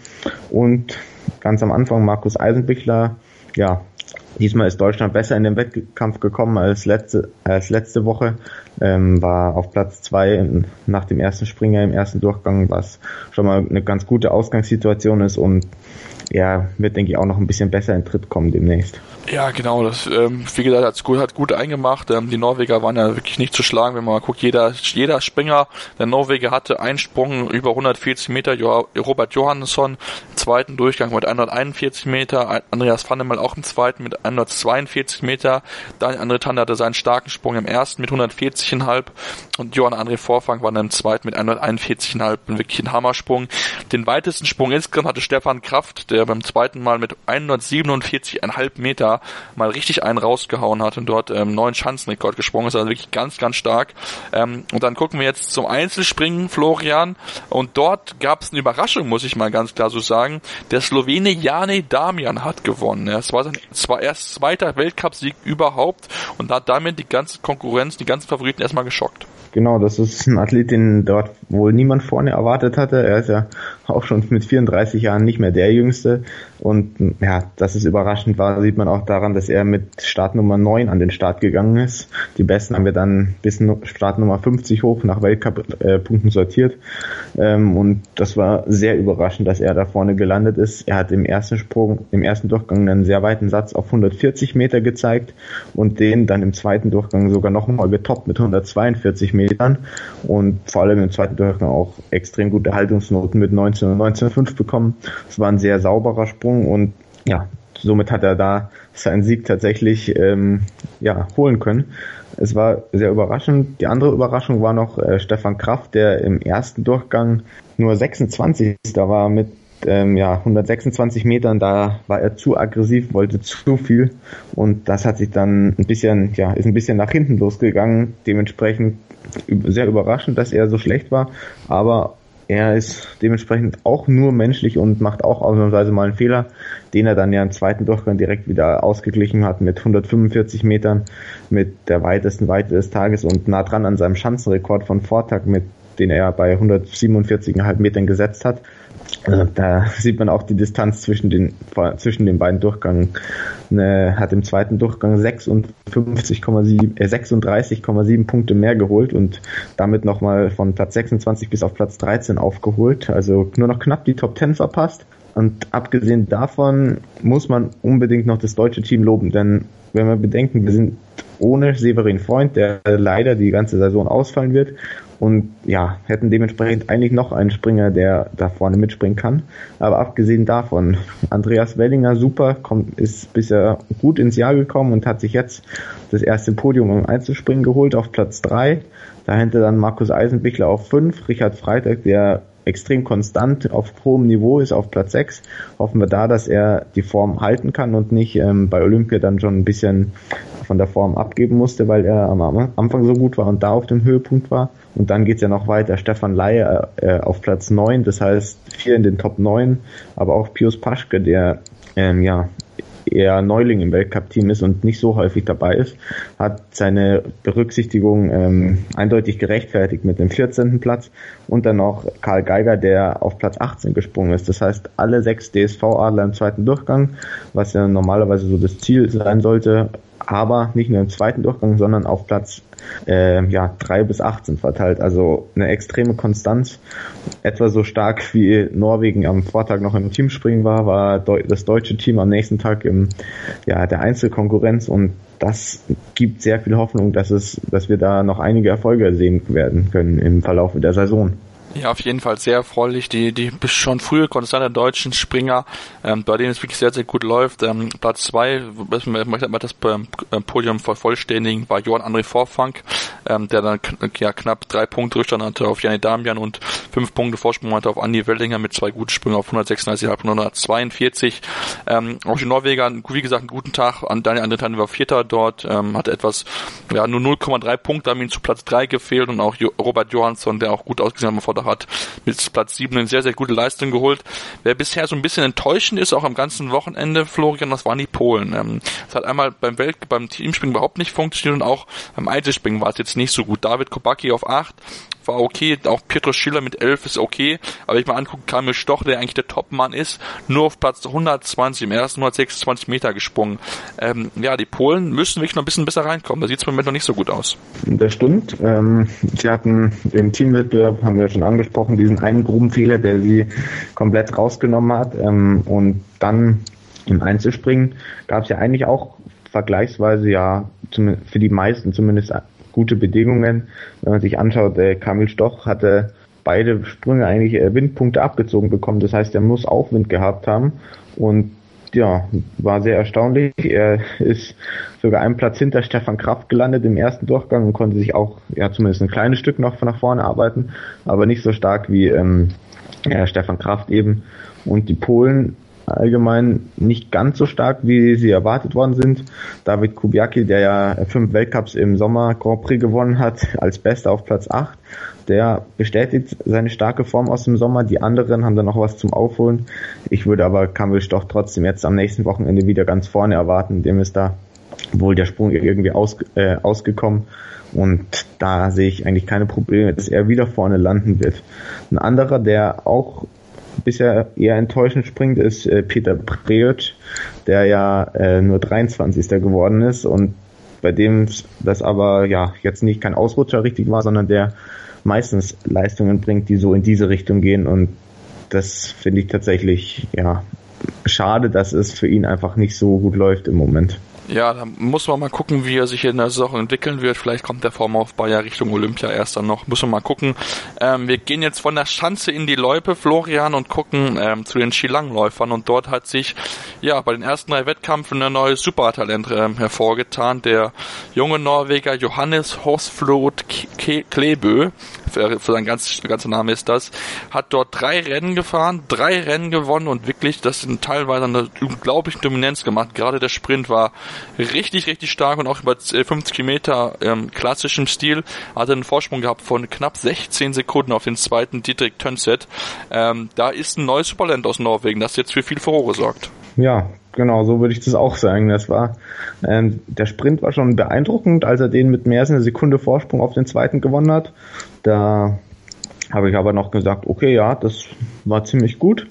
Und ganz am Anfang Markus Eisenbichler, ja, Diesmal ist Deutschland besser in den Wettkampf gekommen als letzte, als letzte Woche. Ähm, war auf Platz zwei nach dem ersten Springer im ersten Durchgang, was schon mal eine ganz gute Ausgangssituation ist und er wird, denke ich, auch noch ein bisschen besser in Tritt kommen demnächst. Ja, genau. Das, ähm, wie gesagt, hat gut, hat gut eingemacht. Ähm, die Norweger waren ja wirklich nicht zu schlagen, wenn man mal guckt. Jeder, jeder Springer der Norweger hatte einen Sprung über 140 Meter. Jo Robert Johansson im zweiten Durchgang mit 141 Meter. Andreas Vannemal auch im zweiten mit 142 Meter. Daniel André Tande hatte seinen starken Sprung im ersten mit 140,5 und Johann André Vorfang war dann im zweiten mit 141,5. Wirklich ein Hammersprung. Den weitesten Sprung insgesamt hatte Stefan Kraft, der beim zweiten Mal mit 147,5 Meter mal richtig einen rausgehauen hat und dort ähm, neuen Schanzenrekord gesprungen ist. Also wirklich ganz, ganz stark. Ähm, und dann gucken wir jetzt zum Einzelspringen, Florian. Und dort gab es eine Überraschung, muss ich mal ganz klar so sagen. Der Slowene Jane Damian hat gewonnen. Es war sein zwar erst zweiter Weltcupsieg überhaupt und hat damit die ganze Konkurrenz, die ganzen Favoriten erstmal geschockt. Genau, das ist ein Athlet, den dort wohl niemand vorne erwartet hatte. Er ist ja auch schon mit 34 Jahren nicht mehr der Jüngste. Und ja, dass es überraschend war, sieht man auch daran, dass er mit Startnummer 9 an den Start gegangen ist. Die Besten haben wir dann bis Startnummer 50 hoch nach Weltcup-Punkten sortiert. Ähm, und das war sehr überraschend, dass er da vorne gelandet ist. Er hat im ersten Sprung, im ersten Durchgang einen sehr weiten Satz auf 140 Meter gezeigt und den dann im zweiten Durchgang sogar nochmal getoppt mit 142 Metern und vor allem im zweiten Durchgang auch extrem gute Haltungsnoten mit 19 und 19,5 bekommen. Es war ein sehr sauberer Sprung und ja, somit hat er da seinen Sieg tatsächlich ähm, ja, holen können. Es war sehr überraschend. Die andere Überraschung war noch äh, Stefan Kraft, der im ersten Durchgang nur 26. da war mit ähm, ja, 126 Metern, da war er zu aggressiv, wollte zu viel und das hat sich dann ein bisschen, ja, ist ein bisschen nach hinten losgegangen. Dementsprechend sehr überraschend, dass er so schlecht war, aber er ist dementsprechend auch nur menschlich und macht auch ausnahmsweise mal einen Fehler, den er dann ja im zweiten Durchgang direkt wieder ausgeglichen hat mit 145 Metern, mit der weitesten Weite des Tages und nah dran an seinem Schanzenrekord von Vortag, mit den er bei 147,5 Metern gesetzt hat. Also da sieht man auch die Distanz zwischen den, zwischen den beiden Durchgängen. Ne, hat im zweiten Durchgang 56,7, äh, 36,7 Punkte mehr geholt und damit nochmal von Platz 26 bis auf Platz 13 aufgeholt. Also nur noch knapp die Top 10 verpasst. Und abgesehen davon muss man unbedingt noch das deutsche Team loben, denn wenn wir bedenken, wir sind ohne Severin Freund, der leider die ganze Saison ausfallen wird und ja, hätten dementsprechend eigentlich noch einen Springer, der da vorne mitspringen kann. Aber abgesehen davon, Andreas Wellinger super, kommt, ist bisher gut ins Jahr gekommen und hat sich jetzt das erste Podium im Einzelspringen geholt auf Platz drei. Dahinter dann Markus Eisenbichler auf fünf, Richard Freitag, der extrem konstant auf hohem Niveau ist auf Platz 6. Hoffen wir da, dass er die Form halten kann und nicht ähm, bei Olympia dann schon ein bisschen von der Form abgeben musste, weil er am Anfang so gut war und da auf dem Höhepunkt war. Und dann geht's ja noch weiter. Stefan Leier äh, auf Platz 9, das heißt vier in den Top 9, aber auch Pius Paschke, der ähm, ja eher Neuling im Weltcup-Team ist und nicht so häufig dabei ist, hat seine Berücksichtigung ähm, eindeutig gerechtfertigt mit dem 14. Platz und dann noch Karl Geiger, der auf Platz 18 gesprungen ist. Das heißt, alle sechs DSV-Adler im zweiten Durchgang, was ja normalerweise so das Ziel sein sollte, aber nicht nur im zweiten Durchgang, sondern auf Platz äh, ja, 3 bis 18 verteilt. Also eine extreme Konstanz. Etwa so stark wie Norwegen am Vortag noch im Teamspringen war, war das deutsche Team am nächsten Tag im ja, der Einzelkonkurrenz und das gibt sehr viel Hoffnung, dass es, dass wir da noch einige Erfolge sehen werden können im Verlauf der Saison. Ja, auf jeden Fall sehr erfreulich. Die, die schon frühe konstante deutschen Springer, ähm, bei denen es wirklich sehr, sehr gut läuft. Ähm, Platz zwei, das ähm, Podium vervollständigen, war Johann André Vorfang, ähm, der dann ja, knapp drei Punkte Rückstand hatte auf Janni Damian und fünf Punkte Vorsprung hatte auf Andi Wellinger mit zwei guten Sprüngen auf 136,5 und 142. Ähm, auch die Norweger, wie gesagt, einen guten Tag. Daniel Andretan war Vierter dort, ähm, hatte etwas, ja, nur 0,3 Punkte, haben ihn zu Platz drei gefehlt und auch Robert Johansson, der auch gut ausgesehen hat vor der hat mit Platz 7 eine sehr, sehr gute Leistung geholt. Wer bisher so ein bisschen enttäuschend ist, auch am ganzen Wochenende, Florian, das waren die Polen. Ähm, es hat einmal beim Welt, beim Teamspringen überhaupt nicht funktioniert und auch beim Einzelspringen war es jetzt nicht so gut. David Kobaki auf 8, war okay, auch Pietro Schiller mit 11 ist okay, aber ich mal angucke, Kamil Stoch, der eigentlich der Topmann ist, nur auf Platz 120, im ersten 126 Meter gesprungen. Ähm, ja, die Polen müssen wirklich noch ein bisschen besser reinkommen, da sieht es im Moment noch nicht so gut aus. Das stimmt, ähm, sie hatten den Teamwettbewerb, haben wir schon angesprochen, diesen einen Grubenfehler, der sie komplett rausgenommen hat ähm, und dann im Einzelspringen gab es ja eigentlich auch vergleichsweise ja für die meisten zumindest gute Bedingungen. Wenn man sich anschaut, äh, Kamil Stoch hatte beide Sprünge eigentlich äh, Windpunkte abgezogen bekommen. Das heißt, er muss Aufwind gehabt haben und ja, war sehr erstaunlich. Er ist sogar einen Platz hinter Stefan Kraft gelandet im ersten Durchgang und konnte sich auch, ja, zumindest ein kleines Stück noch von nach vorne arbeiten, aber nicht so stark wie ähm, ja, Stefan Kraft eben. Und die Polen allgemein nicht ganz so stark, wie sie erwartet worden sind. David Kubiaki, der ja fünf Weltcups im Sommer Grand Prix gewonnen hat, als Bester auf Platz 8, der bestätigt seine starke Form aus dem Sommer. Die anderen haben dann noch was zum Aufholen. Ich würde aber Kamil Stoch trotzdem jetzt am nächsten Wochenende wieder ganz vorne erwarten. Dem ist da wohl der Sprung irgendwie aus, äh, ausgekommen. Und da sehe ich eigentlich keine Probleme, dass er wieder vorne landen wird. Ein anderer, der auch bisher eher enttäuschend springt, ist äh, Peter Preoc, der ja äh, nur 23. geworden ist und bei dem das aber ja jetzt nicht kein Ausrutscher richtig war, sondern der meistens Leistungen bringt, die so in diese Richtung gehen und das finde ich tatsächlich ja schade, dass es für ihn einfach nicht so gut läuft im Moment. Ja, da muss man mal gucken, wie er sich in der Saison entwickeln wird. Vielleicht kommt der Formaufbau ja Richtung Olympia erst dann noch. Muss man mal gucken. Ähm, wir gehen jetzt von der Schanze in die Loipe, Florian, und gucken ähm, zu den Skilangläufern. Und dort hat sich ja bei den ersten drei Wettkämpfen ein neues Supertalent ähm, hervorgetan. Der junge Norweger Johannes Horsflot Klebö für, für sein ganz, ganzer Name ist das, hat dort drei Rennen gefahren, drei Rennen gewonnen und wirklich, das sind teilweise eine unglaubliche Dominanz gemacht. Gerade der Sprint war richtig, richtig stark und auch über 50 Kilometer ähm, klassischem Stil hat er einen Vorsprung gehabt von knapp 16 Sekunden auf den zweiten Dietrich Tönset. Ähm, da ist ein neues Superland aus Norwegen, das jetzt für viel Furore sorgt. Ja, genau, so würde ich das auch sagen. Das war ähm, der Sprint war schon beeindruckend, als er den mit mehr als einer Sekunde Vorsprung auf den zweiten gewonnen hat. Da habe ich aber noch gesagt, okay, ja, das war ziemlich gut.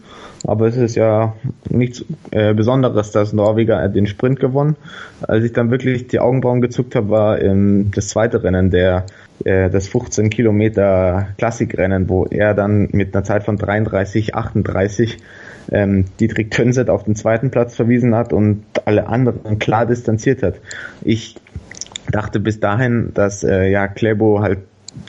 Aber es ist ja nichts äh, Besonderes, dass Norweger den Sprint gewonnen. Als ich dann wirklich die Augenbrauen gezuckt habe, war ähm, das zweite Rennen, der äh, das 15 Kilometer Klassikrennen, wo er dann mit einer Zeit von 33, 38 ähm, Dietrich Tönset auf den zweiten Platz verwiesen hat und alle anderen klar distanziert hat. Ich dachte bis dahin, dass äh, ja Klebo halt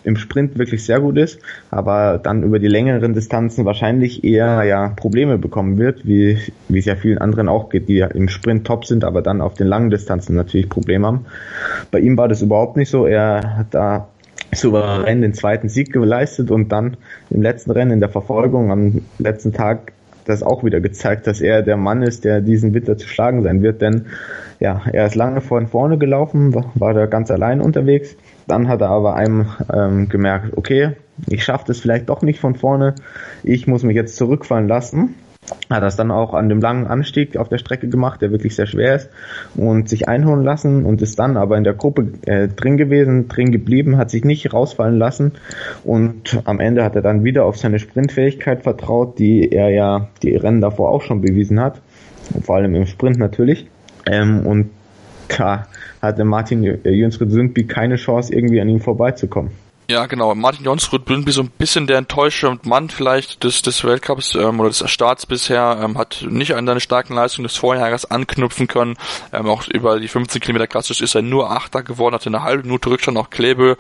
im Sprint wirklich sehr gut ist, aber dann über die längeren Distanzen wahrscheinlich eher ja Probleme bekommen wird, wie, wie es ja vielen anderen auch geht, die ja im Sprint top sind, aber dann auf den langen Distanzen natürlich Probleme haben. Bei ihm war das überhaupt nicht so. Er hat da souverän den zweiten Sieg geleistet und dann im letzten Rennen in der Verfolgung am letzten Tag das auch wieder gezeigt, dass er der Mann ist, der diesen Winter zu schlagen sein wird, denn ja, er ist lange von vorne gelaufen, war da ganz allein unterwegs. Dann hat er aber einem ähm, gemerkt, okay, ich schaffe das vielleicht doch nicht von vorne, ich muss mich jetzt zurückfallen lassen. Hat das dann auch an dem langen Anstieg auf der Strecke gemacht, der wirklich sehr schwer ist, und sich einholen lassen und ist dann aber in der Gruppe äh, drin gewesen, drin geblieben, hat sich nicht rausfallen lassen und am Ende hat er dann wieder auf seine Sprintfähigkeit vertraut, die er ja die Rennen davor auch schon bewiesen hat, vor allem im Sprint natürlich. Ähm, und da hatte Martin Jönsrud Sundby keine Chance, irgendwie an ihm vorbeizukommen. Ja, genau. Martin Jonsrud Bündby so ein bisschen der enttäuschte Mann vielleicht des, des Weltcups ähm, oder des Starts bisher, ähm, hat nicht an seine starken Leistungen des Vorjahres anknüpfen können. Ähm, auch über die 15 Kilometer klassisch ist er nur Achter geworden, hatte eine halbe Minute Rückstand auf Klebe.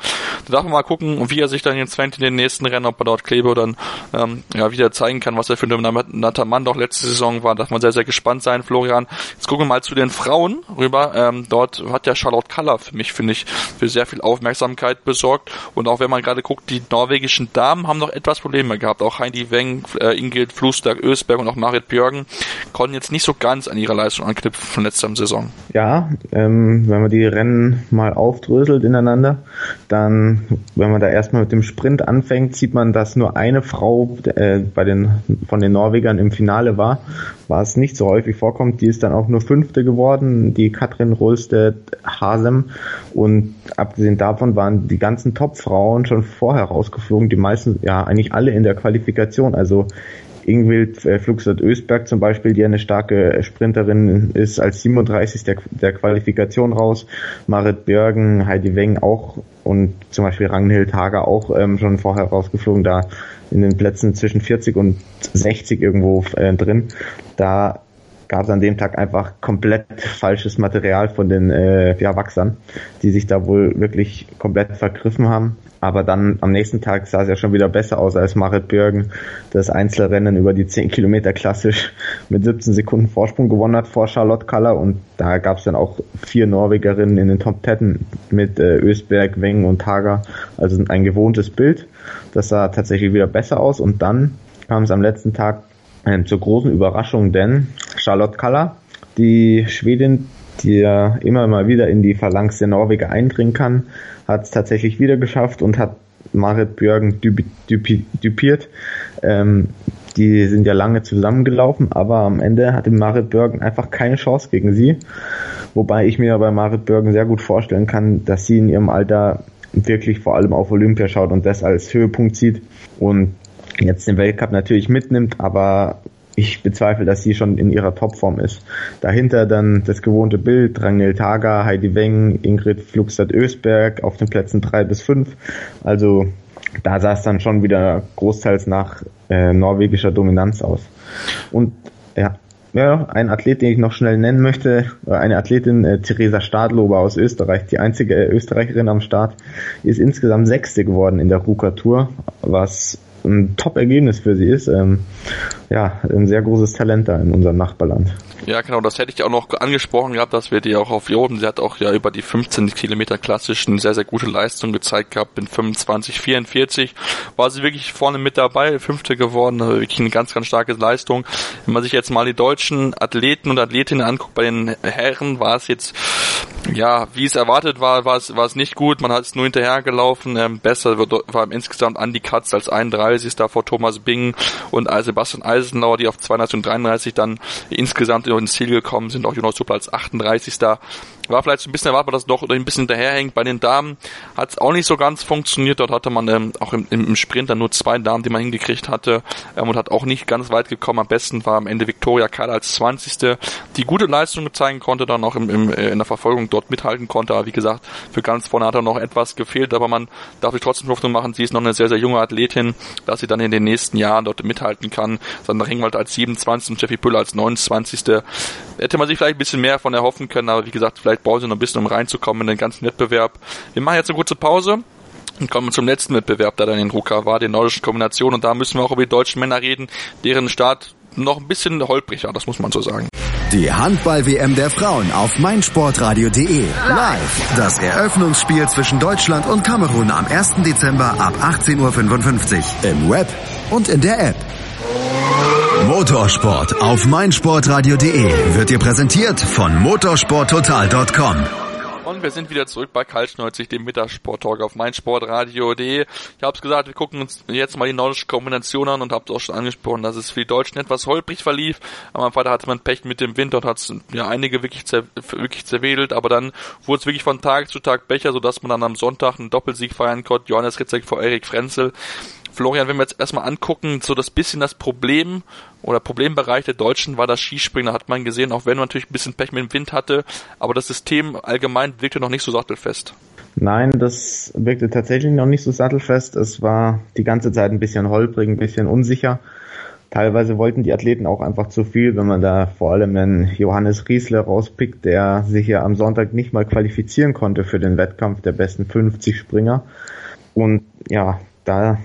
Da darf man mal gucken, wie er sich dann jetzt fängt in den nächsten Rennen, ob er dort Klebe dann ähm, ja, wieder zeigen kann, was er für ein dominanter Mann doch letzte Saison war. Da darf man sehr, sehr gespannt sein, Florian. Jetzt gucken wir mal zu den Frauen rüber. Ähm, dort hat ja Charlotte Kaller für mich, finde ich, für sehr viel Aufmerksamkeit besorgt und auch wenn man gerade guckt, die norwegischen Damen haben noch etwas Probleme gehabt. Auch Heidi Weng, äh, Ingrid Flusberg, Ösberg und auch Marit Björgen konnten jetzt nicht so ganz an ihre Leistung anknüpfen von letzter Saison. Ja, ähm, wenn man die Rennen mal aufdröselt ineinander, dann, wenn man da erstmal mit dem Sprint anfängt, sieht man, dass nur eine Frau äh, bei den von den Norwegern im Finale war, was nicht so häufig vorkommt. Die ist dann auch nur Fünfte geworden, die Katrin Rolstedt Hasem. Und abgesehen davon waren die ganzen Top-Frauen schon vorher rausgeflogen, die meisten, ja, eigentlich alle in der Qualifikation. Also Ingwild äh, Flugsat Ösberg zum Beispiel, die eine starke Sprinterin ist, als 37 der, der Qualifikation raus. Marit Björgen, Heidi Weng auch und zum Beispiel Ragnhild Hager auch ähm, schon vorher rausgeflogen, da in den Plätzen zwischen 40 und 60 irgendwo äh, drin. Da gab es an dem Tag einfach komplett falsches Material von den äh, ja, die sich da wohl wirklich komplett vergriffen haben. Aber dann am nächsten Tag sah es ja schon wieder besser aus, als Marit Björgen das Einzelrennen über die 10 Kilometer klassisch mit 17 Sekunden Vorsprung gewonnen hat vor Charlotte Kaller. Und da gab es dann auch vier Norwegerinnen in den Top Ten mit äh, Ösberg, Weng und Hager. Also ein gewohntes Bild. Das sah tatsächlich wieder besser aus. Und dann kam es am letzten Tag ähm, zur großen Überraschung, denn Charlotte Kaller, die Schwedin, die ja immer mal wieder in die Phalanx der Norweger eindringen kann, hat es tatsächlich wieder geschafft und hat Marit Björgen dupiert. Ähm, die sind ja lange zusammengelaufen, aber am Ende hatte Marit Björgen einfach keine Chance gegen sie. Wobei ich mir bei Marit Björgen sehr gut vorstellen kann, dass sie in ihrem Alter wirklich vor allem auf Olympia schaut und das als Höhepunkt sieht und jetzt den Weltcup natürlich mitnimmt, aber ich bezweifle, dass sie schon in ihrer Topform ist. Dahinter dann das gewohnte Bild, Rangel Taga, Heidi Weng, Ingrid Flugstadt-Ösberg auf den Plätzen drei bis fünf. Also da sah es dann schon wieder großteils nach äh, norwegischer Dominanz aus. Und ja, ja, ein Athlet, den ich noch schnell nennen möchte, eine Athletin, äh, Theresa Stadlober aus Österreich, die einzige äh, Österreicherin am Start, ist insgesamt Sechste geworden in der Ruka Tour, was ein Top-Ergebnis für sie ist. Ähm, ja, ein sehr großes Talent da in unserem Nachbarland. Ja, genau, das hätte ich auch noch angesprochen gehabt, dass wir die auch auf Joden, sie hat auch ja über die 15 Kilometer klassischen sehr, sehr gute Leistung gezeigt gehabt, in 25, 44 war sie wirklich vorne mit dabei, Fünfte geworden, also wirklich eine ganz, ganz starke Leistung. Wenn man sich jetzt mal die deutschen Athleten und Athletinnen anguckt, bei den Herren war es jetzt, ja, wie es erwartet war, war es, war es nicht gut, man hat es nur hinterhergelaufen, ähm, besser war insgesamt Andy Katz als 31. da vor Thomas Bing und Sebastian Eisenlauer, die auf 233 dann insgesamt ins Ziel gekommen sind, auch Jonas Suppel als 38. war vielleicht ein bisschen erwartbar, dass doch ein bisschen hinterherhängt. Bei den Damen hat es auch nicht so ganz funktioniert. Dort hatte man ähm, auch im, im Sprint dann nur zwei Damen, die man hingekriegt hatte ähm, und hat auch nicht ganz weit gekommen. Am besten war am Ende Victoria Kala als 20. die gute Leistung zeigen konnte, dann auch im, im, äh, in der Verfolgung dort mithalten konnte. Aber wie gesagt, für ganz vorne hat er noch etwas gefehlt, aber man darf sich trotzdem Hoffnung machen. Sie ist noch eine sehr, sehr junge Athletin, dass sie dann in den nächsten Jahren dort mithalten kann. Sandra Ringwald als 27 und Jeffy Püller als 29. Hätte man sich vielleicht ein bisschen mehr von erhoffen können, aber wie gesagt, vielleicht sie noch ein bisschen, um reinzukommen in den ganzen Wettbewerb. Wir machen jetzt eine kurze Pause. Und kommen zum letzten Wettbewerb, der dann in Ruka war, den nordischen Kombination. Und da müssen wir auch über die deutschen Männer reden, deren Start noch ein bisschen holprig war, das muss man so sagen. Die Handball-WM der Frauen auf meinsportradio.de. Live. Das Eröffnungsspiel zwischen Deutschland und Kamerun am 1. Dezember ab 18.55 Uhr. Im Web und in der App. Motorsport auf meinsportradio.de wird dir präsentiert von motorsporttotal.com. Und wir sind wieder zurück bei Kaltschneuzig, dem Mittagssport-Talk auf meinsportradio.de. Ich habe es gesagt, wir gucken uns jetzt mal die nordische Kombination an und habt auch schon angesprochen, dass es für die Deutschen etwas holprig verlief. Am Freitag hatte man Pech mit dem Wind und hat ja einige wirklich, zer wirklich zerwedelt, aber dann wurde es wirklich von Tag zu Tag Becher, sodass man dann am Sonntag einen Doppelsieg feiern konnte. Johannes Ritzek vor Erik Frenzel. Florian, wenn wir jetzt erstmal angucken, so das bisschen das Problem oder Problembereich der Deutschen war das Skispringen, da hat man gesehen, auch wenn man natürlich ein bisschen Pech mit dem Wind hatte, aber das System allgemein wirkte noch nicht so sattelfest. Nein, das wirkte tatsächlich noch nicht so sattelfest. Es war die ganze Zeit ein bisschen holprig, ein bisschen unsicher. Teilweise wollten die Athleten auch einfach zu viel, wenn man da vor allem einen Johannes Riesler rauspickt, der sich ja am Sonntag nicht mal qualifizieren konnte für den Wettkampf der besten 50 Springer. Und ja, da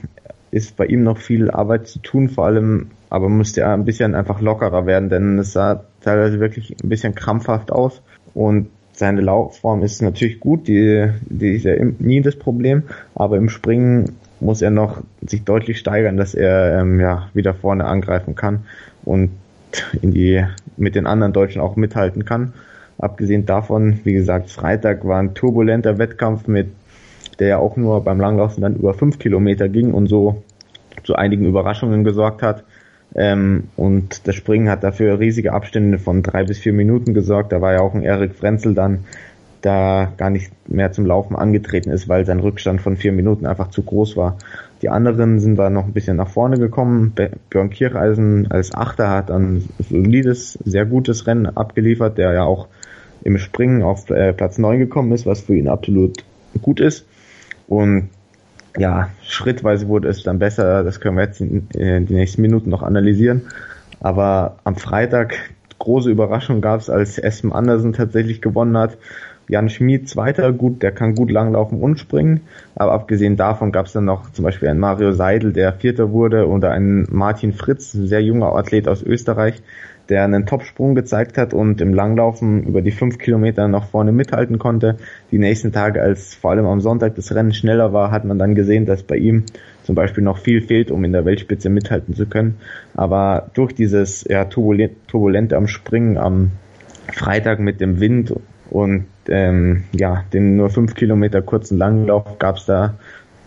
ist bei ihm noch viel Arbeit zu tun, vor allem aber musste er ein bisschen einfach lockerer werden, denn es sah teilweise wirklich ein bisschen krampfhaft aus und seine Laufform ist natürlich gut, die, die ist ja nie das Problem, aber im Springen muss er noch sich deutlich steigern, dass er ähm, ja wieder vorne angreifen kann und in die mit den anderen Deutschen auch mithalten kann. Abgesehen davon, wie gesagt, Freitag war ein turbulenter Wettkampf mit der ja auch nur beim Langlaufen dann über fünf Kilometer ging und so zu einigen Überraschungen gesorgt hat. Ähm, und das Springen hat dafür riesige Abstände von drei bis vier Minuten gesorgt. Da war ja auch ein Erik Frenzel dann, da gar nicht mehr zum Laufen angetreten ist, weil sein Rückstand von vier Minuten einfach zu groß war. Die anderen sind da noch ein bisschen nach vorne gekommen. Björn Kircheisen als Achter hat ein solides, sehr gutes Rennen abgeliefert, der ja auch im Springen auf äh, Platz neun gekommen ist, was für ihn absolut gut ist. Und ja, schrittweise wurde es dann besser. Das können wir jetzt in, in die nächsten Minuten noch analysieren. Aber am Freitag große Überraschung gab es, als Espen Andersen tatsächlich gewonnen hat. Jan Schmid zweiter, gut, der kann gut langlaufen und springen. Aber abgesehen davon gab es dann noch zum Beispiel einen Mario Seidel, der Vierter wurde, oder einen Martin Fritz, ein sehr junger Athlet aus Österreich, der einen Topsprung gezeigt hat und im Langlaufen über die fünf Kilometer noch vorne mithalten konnte. Die nächsten Tage, als vor allem am Sonntag das Rennen schneller war, hat man dann gesehen, dass bei ihm zum Beispiel noch viel fehlt, um in der Weltspitze mithalten zu können. Aber durch dieses ja, Turbulente am Springen am Freitag mit dem Wind und ähm, ja, den nur fünf Kilometer kurzen Langlauf gab es da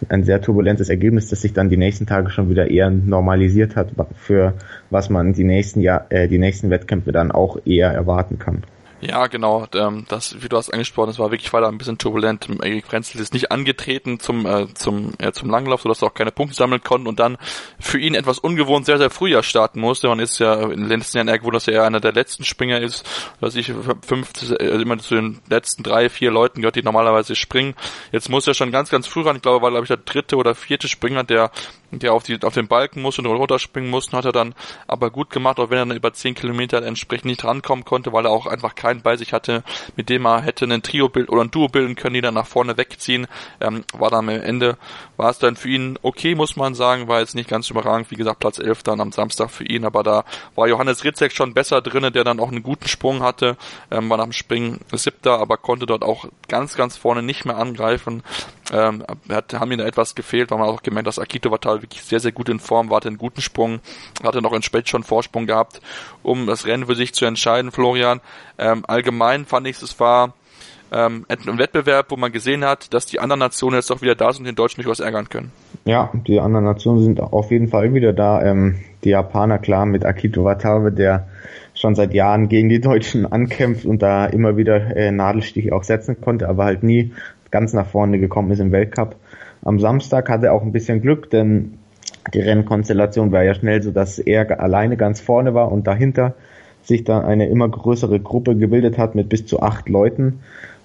ein sehr turbulentes Ergebnis, das sich dann die nächsten Tage schon wieder eher normalisiert hat, für was man die nächsten Jahr, äh, die nächsten Wettkämpfe dann auch eher erwarten kann. Ja, genau. Ähm, das, wie du hast angesprochen, das war wirklich weiter ein bisschen turbulent. Erik Frenzel ist nicht angetreten zum äh, zum äh, zum Langlauf, sodass er auch keine Punkte sammeln konnte und dann für ihn etwas ungewohnt sehr sehr früh ja starten musste. Man ist ja in den letzten Jahren eher gewohnt, dass er einer der letzten Springer ist, dass ich fünf äh, immer zu den letzten drei vier Leuten gehört, die normalerweise springen. Jetzt muss er schon ganz ganz früh ran. Ich glaube, war glaube ich der dritte oder vierte Springer, der der auf, die, auf den Balken musste und runterspringen musste, hat er dann aber gut gemacht, auch wenn er dann über 10 Kilometer entsprechend nicht rankommen konnte, weil er auch einfach keinen bei sich hatte, mit dem er hätte einen Trio bild oder ein Duo bilden können, die dann nach vorne wegziehen. Ähm, war dann am Ende, war es dann für ihn okay, muss man sagen, war jetzt nicht ganz überragend, wie gesagt, Platz 11 dann am Samstag für ihn, aber da war Johannes Ritzek schon besser drinnen, der dann auch einen guten Sprung hatte, ähm, war nach dem Springen siebter, aber konnte dort auch ganz, ganz vorne nicht mehr angreifen. Ähm, hat, haben ihm da etwas gefehlt, weil man auch gemerkt, dass Akito Watal wirklich sehr, sehr gut in Form war, hatte einen guten Sprung, hatte noch in Spät schon Vorsprung gehabt, um das Rennen für sich zu entscheiden, Florian. Ähm, allgemein fand ich, es war ähm, ein Wettbewerb, wo man gesehen hat, dass die anderen Nationen jetzt auch wieder da sind und den Deutschen durchaus ärgern können. Ja, die anderen Nationen sind auf jeden Fall wieder da. Ähm, die Japaner, klar, mit Akito Watabe, der schon seit Jahren gegen die Deutschen ankämpft und da immer wieder äh, Nadelstiche auch setzen konnte, aber halt nie ganz nach vorne gekommen ist im Weltcup. Am Samstag hatte er auch ein bisschen Glück, denn die Rennkonstellation war ja schnell so, dass er alleine ganz vorne war und dahinter sich dann eine immer größere Gruppe gebildet hat mit bis zu acht Leuten,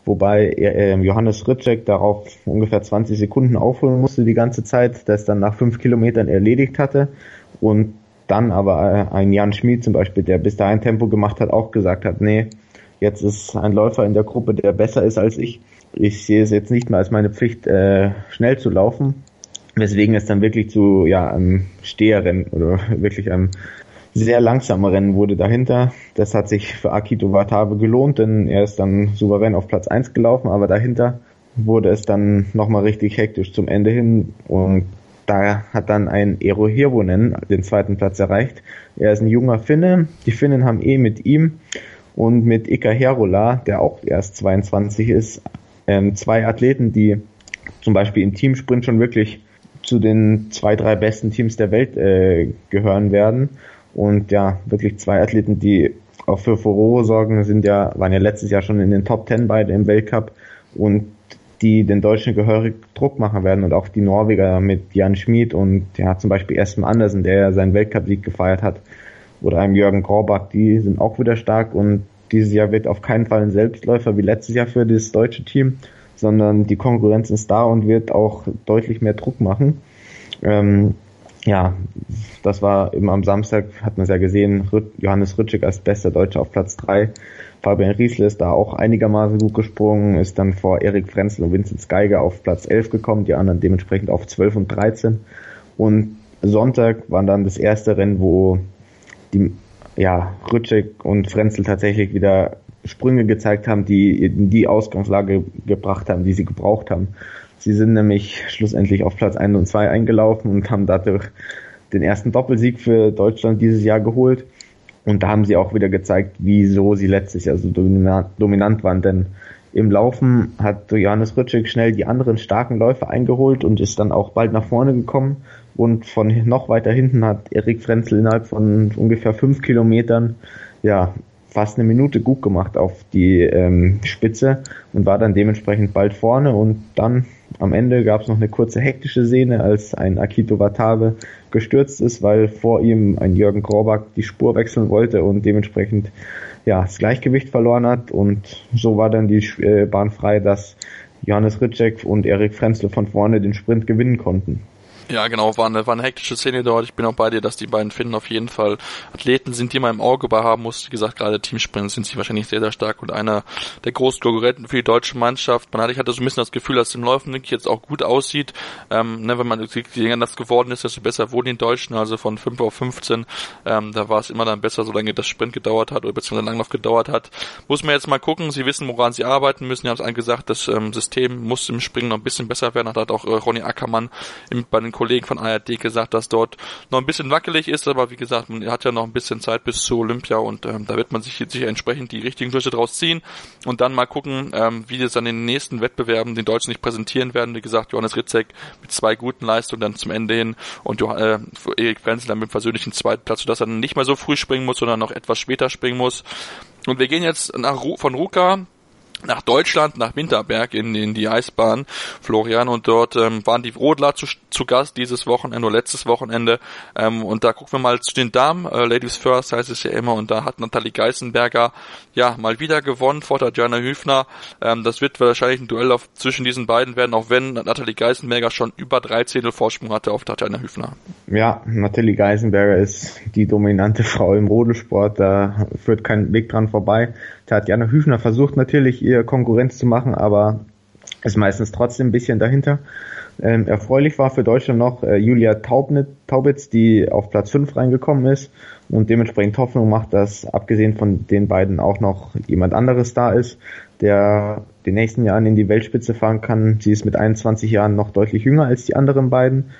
wobei er, äh, Johannes Ritschek darauf ungefähr 20 Sekunden aufholen musste die ganze Zeit, das dann nach fünf Kilometern erledigt hatte und dann aber äh, ein Jan Schmid zum Beispiel, der bis dahin Tempo gemacht hat, auch gesagt hat, nee, jetzt ist ein Läufer in der Gruppe, der besser ist als ich. Ich sehe es jetzt nicht mehr als meine Pflicht, äh, schnell zu laufen. Weswegen es dann wirklich zu ja, einem Steherrennen oder wirklich einem sehr langsamen Rennen wurde dahinter. Das hat sich für Akito Watabe gelohnt, denn er ist dann souverän auf Platz 1 gelaufen, aber dahinter wurde es dann nochmal richtig hektisch zum Ende hin und da hat dann ein Eero Hirvonen den zweiten Platz erreicht. Er ist ein junger Finne. Die Finnen haben eh mit ihm und mit Ika Herola, der auch erst 22 ist, ähm, zwei Athleten, die zum Beispiel im Teamsprint schon wirklich zu den zwei, drei besten Teams der Welt äh, gehören werden. Und ja, wirklich zwei Athleten, die auch für Furore sorgen, sind ja, waren ja letztes Jahr schon in den Top Ten beide im Weltcup und die den Deutschen gehörig Druck machen werden und auch die Norweger mit Jan Schmid und ja zum Beispiel Espen Andersen, der ja seinen Weltcup-Sieg gefeiert hat, oder einem Jürgen Korbach, die sind auch wieder stark und dieses Jahr wird auf keinen Fall ein Selbstläufer wie letztes Jahr für das deutsche Team, sondern die Konkurrenz ist da und wird auch deutlich mehr Druck machen. Ähm, ja, das war eben am Samstag, hat man es ja gesehen, Johannes Rütschig als bester Deutscher auf Platz drei. Fabian Riesle ist da auch einigermaßen gut gesprungen, ist dann vor Erik Frenzel und Vincent Geiger auf Platz 11 gekommen, die anderen dementsprechend auf 12 und 13. Und Sonntag war dann das erste Rennen, wo die ja, Rütschig und Frenzel tatsächlich wieder Sprünge gezeigt haben, die die Ausgangslage gebracht haben, die sie gebraucht haben. Sie sind nämlich schlussendlich auf Platz 1 und 2 eingelaufen und haben dadurch den ersten Doppelsieg für Deutschland dieses Jahr geholt. Und da haben sie auch wieder gezeigt, wieso sie letztes Jahr so dominant waren. Denn im Laufen hat Johannes Rütschig schnell die anderen starken Läufer eingeholt und ist dann auch bald nach vorne gekommen. Und von noch weiter hinten hat Erik Frenzel innerhalb von ungefähr fünf Kilometern ja fast eine Minute gut gemacht auf die ähm, Spitze und war dann dementsprechend bald vorne und dann am Ende gab es noch eine kurze hektische Szene, als ein Akito Watabe gestürzt ist, weil vor ihm ein Jürgen Korbach die Spur wechseln wollte und dementsprechend ja das Gleichgewicht verloren hat und so war dann die äh, Bahn frei, dass Johannes Ritschek und Erik Frenzle von vorne den Sprint gewinnen konnten. Ja, genau, war eine, war eine hektische Szene dort. Ich bin auch bei dir, dass die beiden Finnen auf jeden Fall Athleten sind, die man im Auge bei haben muss. Wie gesagt, gerade Teamsprint sind sie wahrscheinlich sehr, sehr stark und einer der großen Konkurrenten für die deutsche Mannschaft. Man hatte, ich hatte so ein bisschen das Gefühl, dass es im wirklich jetzt auch gut aussieht. Ähm, ne, wenn man je länger das geworden ist, desto besser wurden die Deutschen, also von 5 auf 15. Ähm, da war es immer dann besser, solange das Sprint gedauert hat oder beziehungsweise Langlauf gedauert hat. Muss man jetzt mal gucken. Sie wissen, woran sie arbeiten müssen. Sie haben es allen gesagt, das ähm, System muss im Springen noch ein bisschen besser werden. Hat auch äh, Ronny Ackermann im, bei den Kollegen von ARD gesagt, dass dort noch ein bisschen wackelig ist, aber wie gesagt, man hat ja noch ein bisschen Zeit bis zu Olympia und ähm, da wird man sich sicher entsprechend die richtigen Schlüsse draus ziehen und dann mal gucken, ähm, wie das in den nächsten Wettbewerben den Deutschen nicht präsentieren werden. Wie gesagt, Johannes Ritzek mit zwei guten Leistungen dann zum Ende hin und äh, Erik Frenzel dann mit dem versöhnlichen zweiten Platz, sodass er nicht mehr so früh springen muss, sondern noch etwas später springen muss. Und wir gehen jetzt nach Ru von Ruka nach Deutschland, nach Winterberg in, in die Eisbahn, Florian, und dort ähm, waren die Rodler zu, zu Gast dieses Wochenende oder letztes Wochenende. Ähm, und da gucken wir mal zu den Damen. Äh, Ladies First heißt es ja immer. Und da hat Nathalie Geisenberger ja mal wieder gewonnen vor Tatjana Hüfner. Ähm, das wird wahrscheinlich ein Duell auf, zwischen diesen beiden werden, auch wenn Nathalie Geisenberger schon über drei Zehntel Vorsprung hatte auf Tatjana Hüfner. Ja, Nathalie Geisenberger ist die dominante Frau im Rodelsport. Da führt kein Weg dran vorbei. Tatjana Hüfner versucht natürlich ihr Konkurrenz zu machen, aber ist meistens trotzdem ein bisschen dahinter. Ähm, erfreulich war für Deutschland noch äh, Julia Taubnit, Taubitz, die auf Platz 5 reingekommen ist und dementsprechend Hoffnung macht, dass abgesehen von den beiden auch noch jemand anderes da ist, der den nächsten Jahren in die Weltspitze fahren kann. Sie ist mit 21 Jahren noch deutlich jünger als die anderen beiden.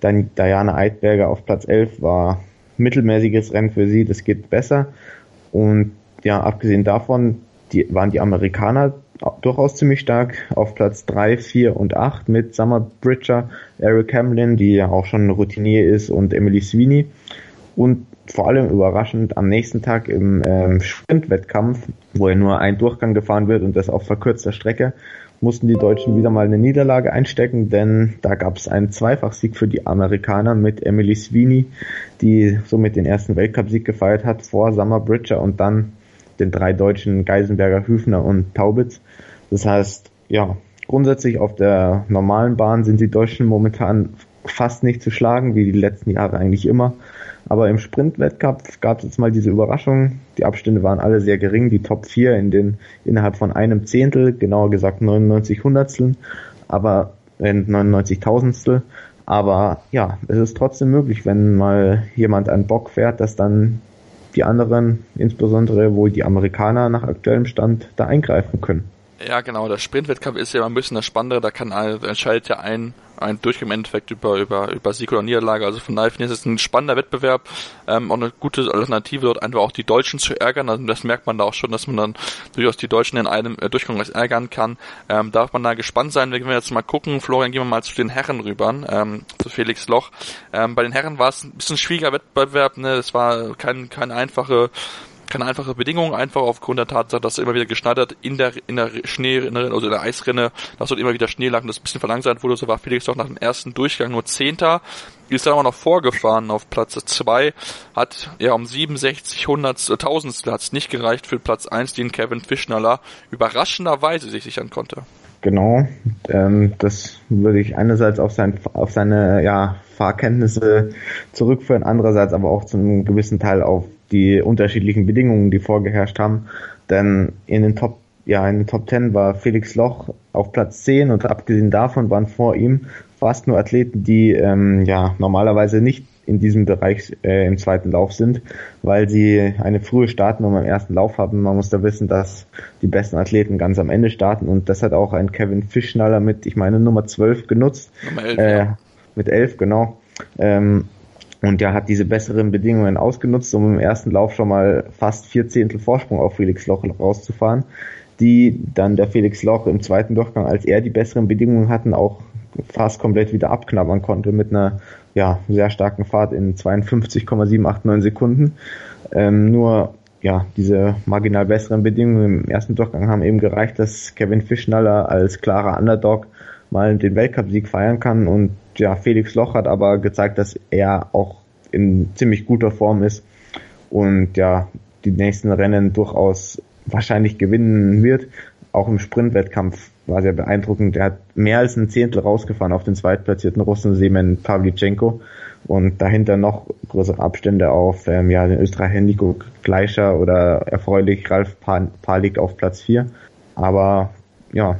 Dann Diana Eidberger auf Platz 11 war mittelmäßiges Rennen für sie, das geht besser. Und ja, abgesehen davon die, waren die Amerikaner durchaus ziemlich stark auf Platz 3, 4 und 8 mit Summer Bridger, Eric Hamlin, die ja auch schon Routinier ist, und Emily Sweeney. Und vor allem überraschend am nächsten Tag im ähm, Sprintwettkampf, wo ja nur ein Durchgang gefahren wird und das auf verkürzter Strecke, mussten die Deutschen wieder mal eine Niederlage einstecken, denn da gab es einen Zweifachsieg für die Amerikaner mit Emily Sweeney, die somit den ersten Weltcupsieg gefeiert hat vor Summer Bridger und dann den drei Deutschen Geisenberger, Hüfner und Taubitz. Das heißt, ja, grundsätzlich auf der normalen Bahn sind die Deutschen momentan fast nicht zu schlagen, wie die letzten Jahre eigentlich immer. Aber im Sprintwettkampf gab es jetzt mal diese Überraschung. Die Abstände waren alle sehr gering. Die Top 4 in den, innerhalb von einem Zehntel, genauer gesagt 99 Hundertstel, aber äh, 99 Tausendstel. Aber ja, es ist trotzdem möglich, wenn mal jemand einen Bock fährt, dass dann die anderen, insbesondere wohl die Amerikaner nach aktuellem Stand, da eingreifen können. Ja, genau. Der Sprintwettkampf ist ja immer ein bisschen das Spannende. Da kann entscheidet ja ein ein Durchgang im Endeffekt über, über, über Sieg oder Niederlage. Also von daher finde ich, es ein spannender Wettbewerb, ähm, auch eine gute Alternative, dort einfach auch die Deutschen zu ärgern. Also das merkt man da auch schon, dass man dann durchaus die Deutschen in einem äh, Durchgang ärgern kann. Ähm, darf man da gespannt sein, wenn wir jetzt mal gucken. Florian, gehen wir mal zu den Herren rüber, ähm, zu Felix Loch. Ähm, bei den Herren war es ein bisschen schwieriger Wettbewerb, ne? Es war kein, keine einfache keine einfache Bedingung, einfach aufgrund der Tatsache, dass er immer wieder geschneit in der, in der Schnee, also in der Eisrinne, dass dort immer wieder Schnee lag und das ein bisschen verlangsamt wurde. So war Felix doch nach dem ersten Durchgang nur Zehnter, ist dann aber noch vorgefahren auf Platz zwei, hat ja um 67 Hundertstel, hat es nicht gereicht für Platz eins, den Kevin Fischnaller überraschenderweise sich sichern konnte. Genau, ähm, das würde ich einerseits auf, sein, auf seine ja, Fahrkenntnisse zurückführen, andererseits aber auch zu einem gewissen Teil auf die unterschiedlichen Bedingungen, die vorgeherrscht haben. Denn in den Top, ja, in den Top 10 war Felix Loch auf Platz 10 und abgesehen davon waren vor ihm fast nur Athleten, die ähm, ja normalerweise nicht in diesem Bereich äh, im zweiten Lauf sind, weil sie eine frühe Startnummer im ersten Lauf haben. Man muss da wissen, dass die besten Athleten ganz am Ende starten und das hat auch ein Kevin Fischnaller mit, ich meine, Nummer 12 genutzt. Nummer 11, äh, ja. Mit 11, genau. Ähm, und der hat diese besseren Bedingungen ausgenutzt, um im ersten Lauf schon mal fast vier Zehntel Vorsprung auf Felix Loch rauszufahren, die dann der Felix Loch im zweiten Durchgang, als er die besseren Bedingungen hatten, auch fast komplett wieder abknabbern konnte mit einer ja, sehr starken Fahrt in 52,789 Sekunden. Ähm, nur ja, diese marginal besseren Bedingungen im ersten Durchgang haben eben gereicht, dass Kevin Fischnaller als klarer Underdog mal den Weltcupsieg feiern kann und ja, Felix Loch hat aber gezeigt, dass er auch in ziemlich guter Form ist und ja, die nächsten Rennen durchaus wahrscheinlich gewinnen wird. Auch im Sprintwettkampf war sehr beeindruckend. Er hat mehr als ein Zehntel rausgefahren auf den zweitplatzierten Russen Semen Pavlichenko und dahinter noch größere Abstände auf ähm, ja, den Österreicher Nico Gleicher oder erfreulich Ralf Palik auf Platz 4. Aber ja,